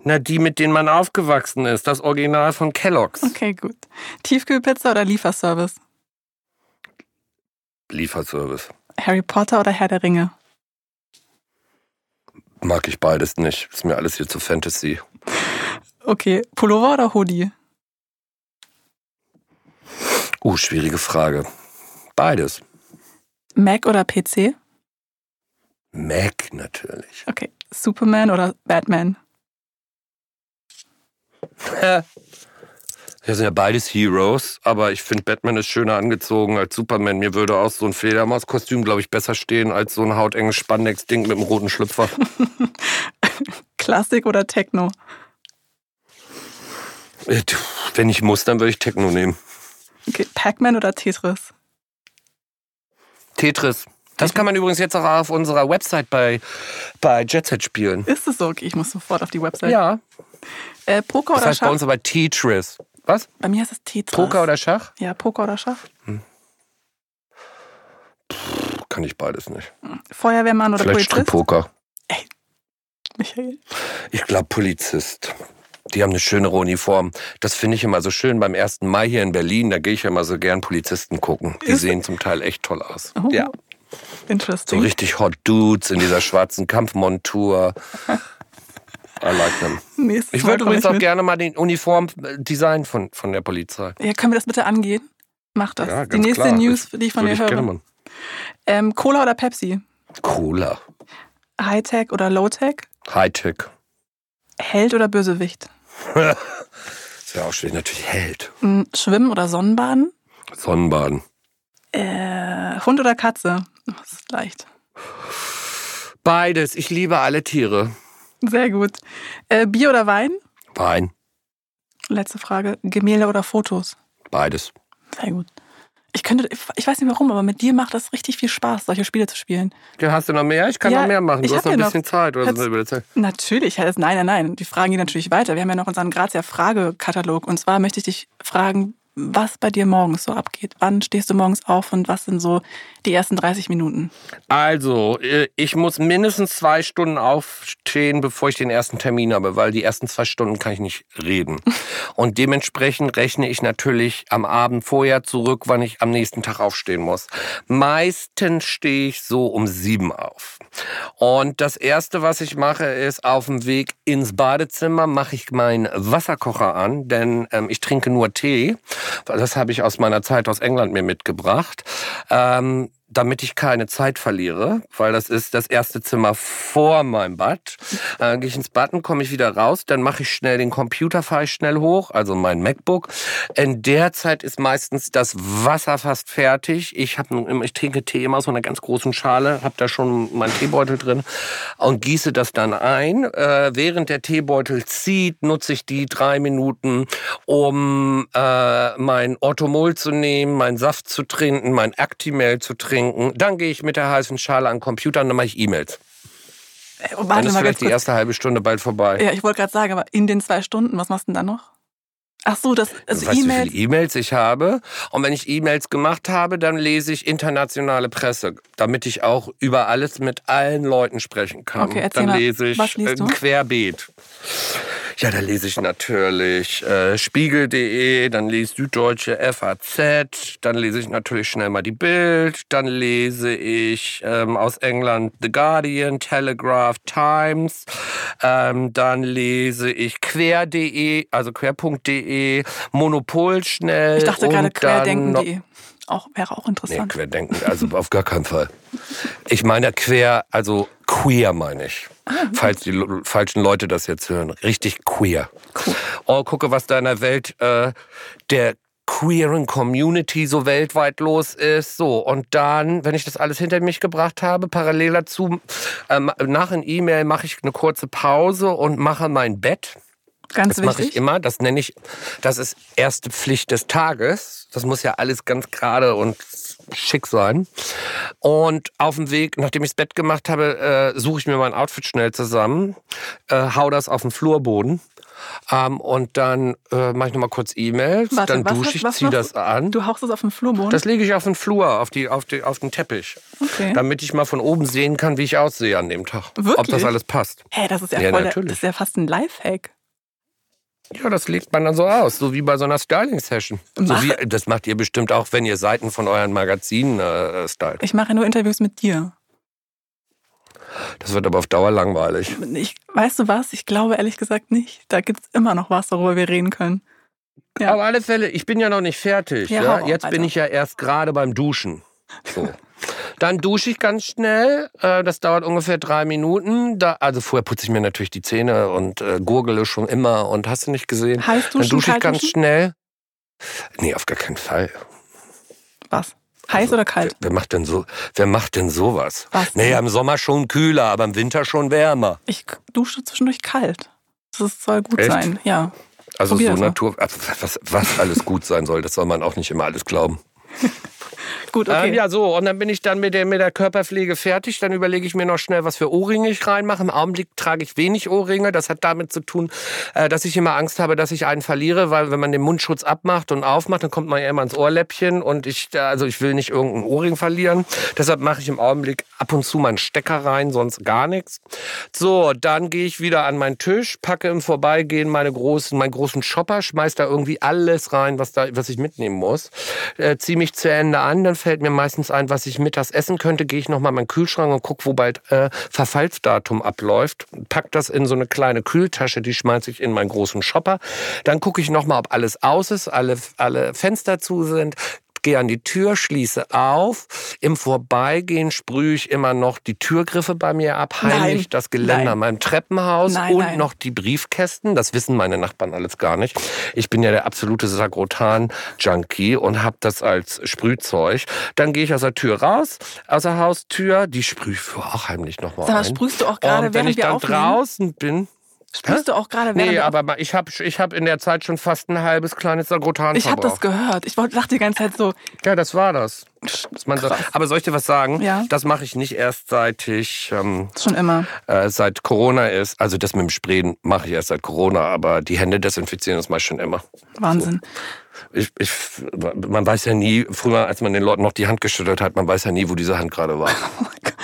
Na, die, mit denen man aufgewachsen ist. Das Original von Kellogg's.
Okay, gut. Tiefkühlpizza oder Lieferservice?
Lieferservice.
Harry Potter oder Herr der Ringe?
Mag ich beides nicht. Ist mir alles hier zu Fantasy.
Okay, Pullover oder Hoodie?
Uh, schwierige Frage. Beides.
Mac oder PC?
Mac natürlich.
Okay, Superman oder Batman? (laughs)
Ja, sind ja beides Heroes, aber ich finde, Batman ist schöner angezogen als Superman. Mir würde auch so ein Fledermauskostüm, glaube ich, besser stehen als so ein hautenges Spandex-Ding mit einem roten Schlüpfer. (laughs)
Klassik oder Techno?
Äh, Wenn ich muss, dann würde ich Techno nehmen.
Okay, Pac-Man oder Tetris?
Tetris. Das kann man übrigens jetzt auch auf unserer Website bei, bei Jet Set spielen.
Ist es so? Okay, ich muss sofort auf die Website.
Ja.
Äh, Poker
Das
oder
heißt bei
Schach?
uns aber Tetris. Was?
Bei mir heißt es Tetris.
Poker oder Schach?
Ja, Poker oder Schach.
Kann ich beides nicht.
Feuerwehrmann oder
Vielleicht
Polizist?
Strickpoker.
Michael.
Ich glaube Polizist. Die haben eine schönere Uniform. Das finde ich immer so schön beim 1. Mai hier in Berlin. Da gehe ich immer so gern Polizisten gucken. Die
Ist-
sehen zum Teil echt toll aus.
Oh,
Ja, so
Interesting.
richtig Hot Dudes in dieser schwarzen Kampfmontur. (laughs) I like them.
Nächstes
Ich würde übrigens auch
mit.
gerne mal den Uniformdesign von, von der Polizei.
Ja, können wir das bitte angehen? Mach das.
Ja,
die nächste
klar.
News, die ich von dir höre. Ähm, Cola oder Pepsi?
Cola.
Hightech oder Lowtech?
Hightech.
Held oder Bösewicht? (laughs)
Ist ja auch schön. Natürlich Held.
Hm, Schwimmen oder Sonnenbaden?
Sonnenbaden.
Äh, Hund oder Katze? Das ist leicht.
Beides. Ich liebe alle Tiere.
Sehr gut. Äh, Bier oder Wein?
Wein.
Letzte Frage. Gemälde oder Fotos?
Beides.
Sehr gut. Ich könnte, ich weiß nicht warum, aber mit dir macht das richtig viel Spaß, solche Spiele zu spielen.
Ja, hast du noch mehr? Ich kann
Ja,
noch mehr machen. Du hast noch ein bisschen Zeit. Oder so über die Zeit.
Natürlich, nein, nein, nein. Die Fragen gehen natürlich weiter. Wir haben ja noch unseren Grazia Fragekatalog. Und zwar möchte ich dich fragen, was bei dir morgens so abgeht. Wann stehst du morgens auf und was sind so die ersten 30 Minuten?
Also, äh, ich muss mindestens zwei Stunden aufstehen, bevor ich den ersten Termin habe, weil die ersten zwei Stunden kann ich nicht reden. (laughs) Und dementsprechend rechne ich natürlich am Abend vorher zurück, wann ich am nächsten Tag aufstehen muss. Meistens stehe ich so um sieben auf. Und das erste, was ich mache, ist auf dem Weg ins Badezimmer mache ich meinen Wasserkocher an, denn ähm, ich trinke nur Tee. Das habe ich aus meiner Zeit aus England mir mitgebracht. Ähm, damit ich keine Zeit verliere, weil das ist das erste Zimmer vor meinem Bad. Äh, Gehe ich ins Bad und komme ich wieder raus, dann mache ich schnell den Computer, fahre ich schnell hoch, also mein MacBook. In der Zeit ist meistens das Wasser fast fertig. Ich immer, ich trinke Tee immer aus einer ganz großen Schale, habe da schon meinen Teebeutel drin und gieße das dann ein. Äh, während der Teebeutel zieht, nutze ich die drei Minuten, um äh, mein Orthomol zu nehmen, meinen Saft zu trinken, mein Actimel zu trinken. Dann gehe ich mit der heißen Schale an den Computer und dann mache ich E-Mails.
Äh,
Dann ist vielleicht die erste halbe Stunde bald vorbei.
Ja, ich wollte gerade sagen, aber in den zwei Stunden, was machst du denn dann noch? Ach so, das also
weißt du, wie
E-Mails.
viele E-Mails ich habe? Und wenn ich E-Mails gemacht habe, dann lese ich internationale Presse, damit ich auch über alles mit allen Leuten sprechen kann.
Okay, erzähl
dann lese ich
was liest du?
querbeet. Ja, da lese ich natürlich äh, Spiegel.de, dann lese ich Süddeutsche FAZ, dann lese ich natürlich schnell mal die Bild, dann lese ich ähm, aus England The Guardian, Telegraph, Times, ähm, dann lese ich quer.de, also quer.de, Monopol schnell.
Ich dachte gerade querdenken.de. Auch, wäre auch
Nee,
interessant.
querdenken, also (laughs) auf gar keinen Fall. Ich meine quer, also queer meine ich.
Ah,
Falls die falschen Leute das jetzt hören. Richtig queer. Oh, gucke, was da in der Welt äh, der queeren Community so weltweit los ist. So, und dann, wenn ich das alles hinter mich gebracht habe, parallel dazu, ähm, nach einem E-Mail mache ich eine kurze Pause und mache mein Bett.
Ganz
Das mache ich
wichtig.
immer. Das nenne ich, das ist erste Pflicht des Tages. Das muss ja alles ganz gerade und schick sein. Und auf dem Weg, nachdem ich das Bett gemacht habe, äh, suche ich mir mein Outfit schnell zusammen, äh, hau das auf den Flurboden. Ähm, und dann äh, mache ich nochmal kurz E-Mails, dann dusche ich, ziehe das an.
Du hauchst es auf den Flurboden.
Das lege ich auf den Flur, auf, die, auf, die, auf den Teppich,
okay.
damit ich mal von oben sehen kann, wie ich aussehe an dem Tag. Ob das
Wirklich?
alles passt.
Hey, das ist ja,
Ja,
voll, das ist ja fast ein Lifehack.
Ja, das legt man dann so aus, so wie bei so einer Styling-Session. So das macht ihr bestimmt auch, wenn ihr Seiten von euren Magazinen äh, stylt.
Ich mache nur Interviews mit dir.
Das wird aber auf Dauer langweilig.
Ich, weißt du was? Ich glaube ehrlich gesagt nicht. Da gibt es immer noch was, worüber wir reden können. Ja.
Auf alle Fälle, ich bin ja noch nicht fertig.
Ja,
Ja, Jetzt bin ich ja erst gerade beim Duschen. So. Dann dusche ich ganz schnell. Äh, Das dauert ungefähr drei Minuten. Da, also vorher putze ich mir natürlich die Zähne und äh, gurgele schon immer. Und hast du nicht gesehen?
Heiß
Dann
duschen,
dusche ich ganz
duschen?
schnell. Nee, auf gar keinen Fall.
Was? Heiß oder kalt?
Wer macht denn so? Wer macht denn sowas?
Was?
Naja, im Sommer schon kühler, aber im Winter schon wärmer.
Ich dusche zwischendurch kalt. Das soll gut
Echt?
sein. Ja.
Also
Probier
so. Natur, also was, was alles gut sein soll, das soll man auch nicht immer alles glauben. (laughs) (laughs)
Gut, okay.
Ähm, ja, so, und dann bin ich dann mit der, mit der Körperpflege fertig. Dann überlege ich mir noch schnell, was für Ohrringe ich reinmache. Im Augenblick trage ich wenig Ohrringe. Das hat damit zu tun, äh, dass ich immer Angst habe, dass ich einen verliere, weil wenn man den Mundschutz abmacht und aufmacht, dann kommt man ja immer ins Ohrläppchen und ich, äh, also ich will nicht irgendeinen Ohrring verlieren. Deshalb mache ich im Augenblick ab und zu meinen Stecker rein, sonst gar nichts. So, dann gehe ich wieder an meinen Tisch, packe im Vorbeigehen meine großen, meinen großen Shopper, schmeiß da irgendwie alles rein, was, da, was ich mitnehmen muss. Äh, ziehe mich zu Ende an, dann fällt mir meistens ein, was ich mittags essen könnte. Gehe ich nochmal in meinen Kühlschrank und gucke, wo bald äh, Verfallsdatum abläuft. Pack das in so eine kleine Kühltasche, die schmeiße ich in meinen großen Shopper. Dann gucke ich nochmal, ob alles aus ist, alle, alle Fenster zu sind gehe an die Tür, schließe auf. Im Vorbeigehen sprühe ich immer noch die Türgriffe bei mir ab, heimlich
Nein.
das Geländer an meinem Treppenhaus
Nein,
und
nein.
noch die Briefkästen. Das wissen meine Nachbarn alles gar nicht. Ich bin ja der absolute Sagrotan-Junkie und habe das als Sprühzeug. Dann gehe ich aus der Tür raus, aus der Haustür. Die sprühe ich auch heimlich nochmal ein.
sprühst du auch gerade,
wenn ich dann
aufnehmen?
draußen bin,
Spielst du auch gerade
Nee,
während du-
aber ich habe ich hab in der Zeit schon fast ein halbes kleines Sagrotan
Ich habe das gehört. Ich dachte die ganze Zeit so,
Ja, das war das. Man so, aber soll ich dir was sagen?
Ja.
Das mache ich nicht erst seit ich ähm,
schon immer.
äh, seit Corona ist. Also das mit dem Sprayen mache ich erst seit Corona, aber die Hände desinfizieren das mache ich schon immer.
Wahnsinn.
Ich, ich, man weiß ja nie, früher, als man den Leuten noch die Hand geschüttelt hat, man weiß ja nie, wo diese Hand gerade war. (laughs)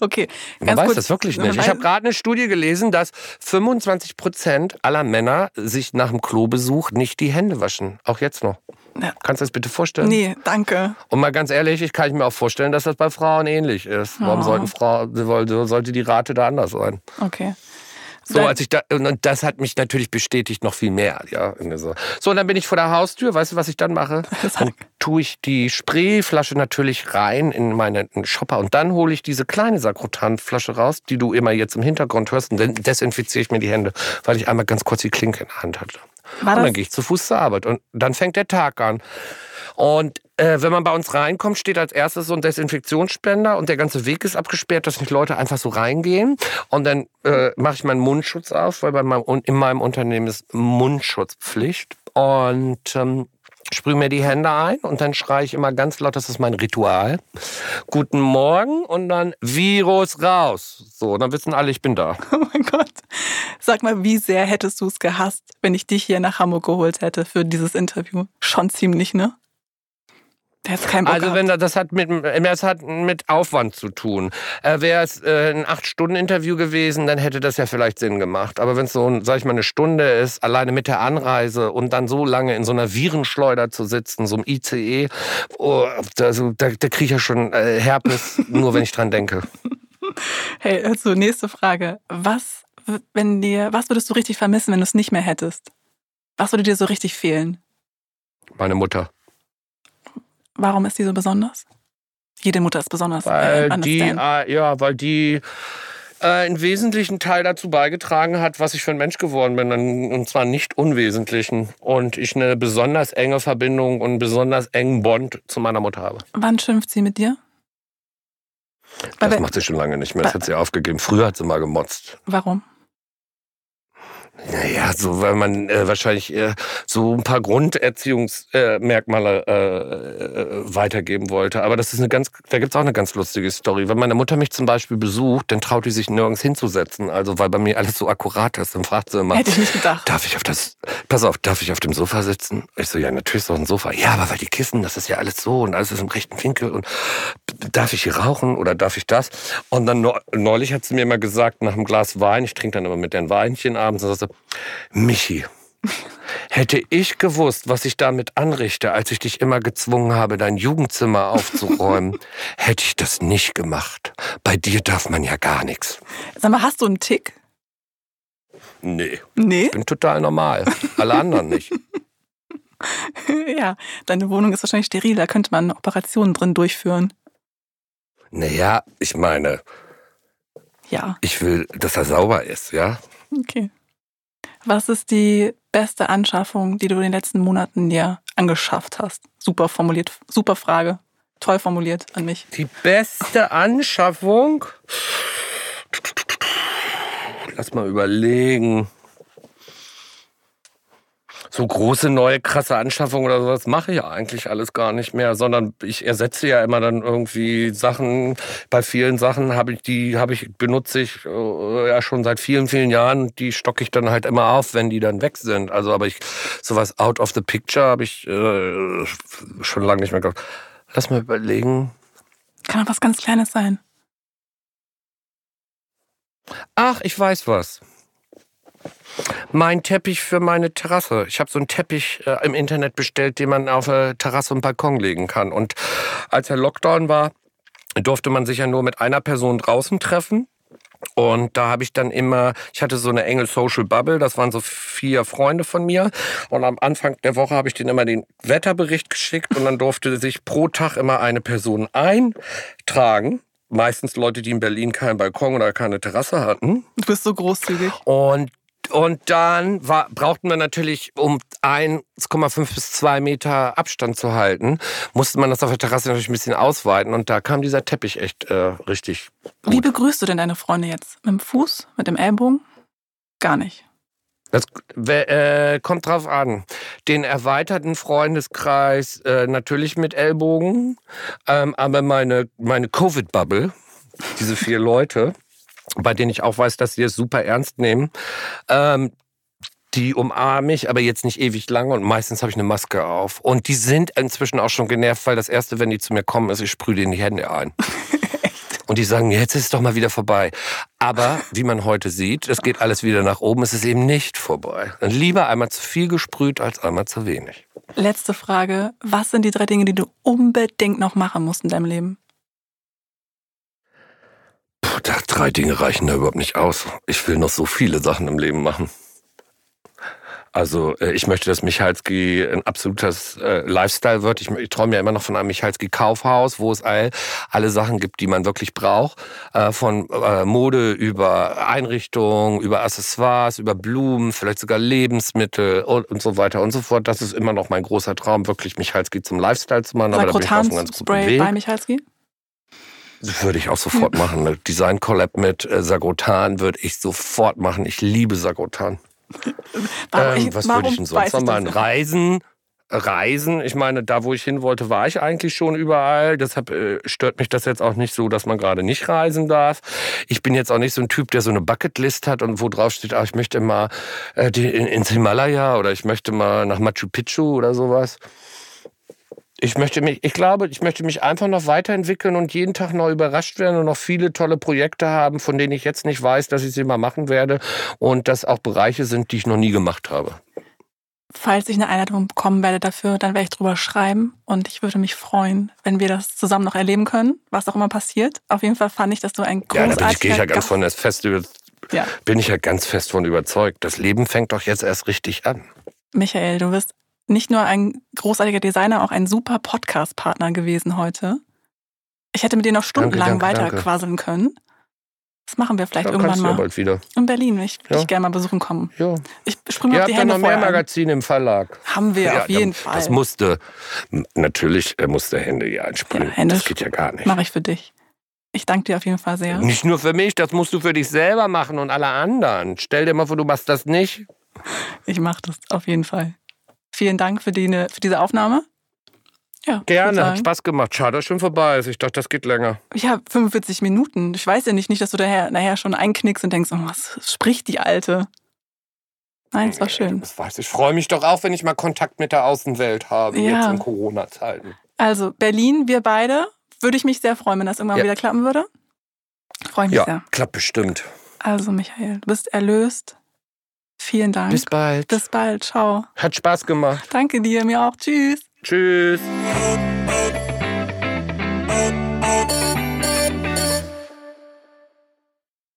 Okay,
Man
ganz
weiß
kurz.
das wirklich nicht. Ich habe gerade eine Studie gelesen, dass 25 Prozent aller Männer sich nach dem Klobesuch nicht die Hände waschen. Auch jetzt noch.
Ja.
Kannst du das bitte vorstellen?
Nee, danke.
Und mal ganz ehrlich, ich kann mir auch vorstellen, dass das bei Frauen ähnlich ist. Warum
Oh.
sollten Frauen, sollte die Rate da anders sein?
Okay.
So, als ich da, und das hat mich natürlich bestätigt noch viel mehr, ja. So. und dann bin ich vor der Haustür, weißt du, was ich dann mache? (laughs) Dann tue ich die Sprayflasche natürlich rein in meinen Shopper und dann hole ich diese kleine Sakrotanflasche raus, die du immer jetzt im Hintergrund hörst und dann desinfiziere ich mir die Hände, weil ich einmal ganz kurz die Klinke in der Hand hatte.
War
und dann gehe ich zu Fuß zur Arbeit und dann fängt der Tag an. Und äh, wenn man bei uns reinkommt, steht als erstes so ein Desinfektionsspender und der ganze Weg ist abgesperrt, dass nicht Leute einfach so reingehen. Und dann äh, mache ich meinen Mundschutz auf, weil bei meinem, in meinem Unternehmen ist Mundschutzpflicht. Und ähm, sprühe mir die Hände ein und dann schreie ich immer ganz laut, das ist mein Ritual. Guten Morgen und dann Virus raus. So, dann wissen alle, ich bin da. (laughs)
Oh mein Gott. Sag mal, wie sehr hättest du es gehasst, wenn ich dich hier nach Hamburg geholt hätte für dieses Interview? Schon ziemlich, ne? Der hat keinen Bock
Also wenn da- das hat mit das hat mit Aufwand zu tun. Äh, Wäre es äh, ein acht Stunden Interview gewesen, dann hätte das ja vielleicht Sinn gemacht. Aber wenn es so, sag ich mal, eine Stunde ist, alleine mit der Anreise und dann so lange in so einer Virenschleuder zu sitzen, so einem ICE, oh, da, so, da, da kriege ich ja schon äh, Herpes, (laughs) nur wenn ich dran denke.
Hey, also nächste Frage. Was, wenn dir, was würdest du richtig vermissen, wenn du es nicht mehr hättest? Was würde dir so richtig fehlen?
Meine Mutter.
Warum ist die so besonders? Jede Mutter ist besonders.
Weil
I
die, äh, ja, weil die äh, einen wesentlichen Teil dazu beigetragen hat, was ich für ein Mensch geworden bin. Und zwar nicht unwesentlichen. Und ich eine besonders enge Verbindung und einen besonders engen Bond zu meiner Mutter habe.
Wann schimpft sie mit dir?
Das macht sie schon lange nicht mehr. Das hat sie aufgegeben. Früher hat sie mal gemotzt.
Warum?
Naja, so weil man äh, wahrscheinlich äh, so ein paar Grunderziehungsmerkmale äh, äh, äh, weitergeben wollte. Aber das ist eine ganz, da gibt's auch eine ganz lustige Story. Wenn meine Mutter mich zum Beispiel besucht, dann traut die sich nirgends hinzusetzen. Also weil bei mir alles so akkurat ist. Dann fragt sie immer,
Hätte ich nicht gedacht.
darf ich auf das, pass auf, darf ich auf dem Sofa sitzen? Ich so, ja, natürlich ist doch ein Sofa. Ja, aber weil die Kissen, das ist ja alles so und alles ist im rechten Winkel und darf ich hier rauchen oder darf ich das? Und dann neu- neulich hat sie mir mal gesagt, nach einem Glas Wein, ich trinke dann immer mit den Weinchen abends, und sagte, Michi, hätte ich gewusst, was ich damit anrichte, als ich dich immer gezwungen habe, dein Jugendzimmer aufzuräumen, (laughs) hätte ich das nicht gemacht. Bei dir darf man ja gar nichts.
Sag mal, hast du einen Tick?
Nee,
Nee.
ich bin total normal. Alle anderen nicht. (laughs)
ja, deine Wohnung ist wahrscheinlich steril, da könnte man Operationen drin durchführen.
Naja, ich meine,
Ja,
ich will, dass er sauber ist, ja?
okay. Was ist die beste Anschaffung, die du in den letzten Monaten dir angeschafft hast? Super formuliert, super Frage. Toll formuliert an mich.
Die beste Anschaffung? Lass mal überlegen. So große, neue, krasse Anschaffungen oder sowas mache ich ja eigentlich alles gar nicht mehr, sondern ich ersetze ja immer dann irgendwie Sachen. Bei vielen Sachen habe ich die, habe ich, benutze ich äh, ja schon seit vielen, vielen Jahren. Die stocke ich dann halt immer auf, wenn die dann weg sind. Also, aber ich, sowas out of the picture habe ich äh, schon lange nicht mehr gehabt. Lass mal überlegen.
Kann auch was ganz Kleines sein.
Ach, ich weiß was. Mein Teppich für meine Terrasse. Ich habe so einen Teppich äh, im Internet bestellt, den man auf äh, Terrasse und Balkon legen kann. Und als der Lockdown war, durfte man sich ja nur mit einer Person draußen treffen. Und da habe ich dann immer, ich hatte so eine enge Social Bubble, das waren so vier Freunde von mir. Und am Anfang der Woche habe ich denen immer den Wetterbericht geschickt und dann durfte sich pro Tag immer eine Person eintragen. Meistens Leute, die in Berlin keinen Balkon oder keine Terrasse hatten.
Du bist so großzügig.
Und, und dann war, brauchten wir natürlich, um 1,5 bis 2 Meter Abstand zu halten, musste man das auf der Terrasse natürlich ein bisschen ausweiten. Und da kam dieser Teppich echt äh, richtig
Wie begrüßt du denn deine Freunde jetzt? Mit dem Fuß? Mit dem Ellbogen? Gar nicht.
Das äh, kommt drauf an. Den erweiterten Freundeskreis äh, natürlich mit Ellbogen, ähm, aber meine, meine Covid-Bubble, diese vier Leute, bei denen ich auch weiß, dass sie es super ernst nehmen, ähm, die umarme ich, aber jetzt nicht ewig lang und meistens habe ich eine Maske auf. Und die sind inzwischen auch schon genervt, weil das Erste, wenn die zu mir kommen, ist, ich sprühe denen die Hände ein. (laughs) Und die sagen, jetzt ist es doch mal wieder vorbei. Aber wie man heute sieht, es geht alles wieder nach oben, es ist eben nicht vorbei. Und lieber einmal zu viel gesprüht als einmal zu wenig.
Letzte Frage. Was sind die drei Dinge, die du unbedingt noch machen musst in deinem Leben?
Drei Dinge reichen da überhaupt nicht aus. Ich will noch so viele Sachen im Leben machen. Also äh, ich möchte, dass Michalski ein absolutes äh, Lifestyle wird. Ich, ich träume ja immer noch von einem Michalski Kaufhaus, wo es all, alle Sachen gibt, die man wirklich braucht. Äh, von äh, Mode über Einrichtungen, über Accessoires, über Blumen, vielleicht sogar Lebensmittel und, und so weiter und so fort. Das ist immer noch mein großer Traum, wirklich Michalski zum Lifestyle zu machen.
Aber da bin ich auf einem ganz guten Spray Weg. bei Michalski?
Würde ich auch sofort machen. Eine Design Collab mit äh, Sagrotan würde ich sofort machen. Ich liebe Sagrotan. ähm, was würde ich denn sonst noch machen? Reisen. Reisen, ich meine, da wo ich hin wollte, war ich eigentlich schon überall. Deshalb äh, stört mich das jetzt auch nicht so, dass man gerade nicht reisen darf. Ich bin jetzt auch nicht so ein Typ, der so eine Bucketlist hat und wo drauf steht, ah, ich möchte mal äh, die, in, ins Himalaya oder ich möchte mal nach Machu Picchu oder sowas. Ich möchte mich, ich glaube, ich möchte mich einfach noch weiterentwickeln und jeden Tag neu überrascht werden und noch viele tolle Projekte haben, von denen ich jetzt nicht weiß, dass ich sie mal machen werde und das auch Bereiche sind, die ich noch nie gemacht habe.
Falls ich eine Einladung bekommen werde dafür, dann werde ich drüber schreiben und ich würde mich freuen, wenn wir das zusammen noch erleben können, was auch immer passiert. Auf jeden Fall fand ich, dass du ein großartiger Ja, da
bin ich, gehe ich ja ganz von das fest ja. bin ich ja ganz fest von überzeugt. Das Leben fängt doch jetzt erst richtig an.
Michael, du wirst nicht nur ein großartiger Designer, auch ein super Podcast-Partner gewesen heute. Ich hätte mit dir noch stundenlang danke, danke, weiter danke. quasseln können. Das machen wir vielleicht ja, irgendwann mal. Ja
bald wieder.
In Berlin, ich ja. ich gerne mal besuchen kommen.
Ja.
Ich springe auf die Hände
noch mehr Magazine im Verlag.
Haben wir ja, auf jeden Fall.
Das musste, natürlich musste Hände ja einsprühen. Ja, Hände das geht ja gar nicht.
Mache ich für dich. Ich danke dir auf jeden Fall sehr.
Nicht nur für mich, das musst du für dich selber machen und alle anderen. Stell dir mal vor, du machst das nicht.
Ich mache das auf jeden Fall. Vielen Dank für, die, für diese Aufnahme.
Ja, Gerne, hat Spaß gemacht. Schade, dass schon vorbei ist. Ich dachte, das geht länger.
Ja, 45 Minuten. Ich weiß ja nicht, nicht dass du daher, nachher schon einknickst und denkst, oh, was spricht die Alte? Nein, es war schön.
Das weiß ich. freue mich doch auch, wenn ich mal Kontakt mit der Außenwelt habe, ja. jetzt in Corona-Zeiten.
Also, Berlin, wir beide, würde ich mich sehr freuen, wenn das irgendwann ja. wieder klappen würde. Freue mich
ja,
sehr.
klappt bestimmt.
Also, Michael, du bist erlöst. Vielen Dank.
Bis bald.
Bis bald. Ciao.
Hat Spaß gemacht.
Danke dir, mir auch. Tschüss.
Tschüss.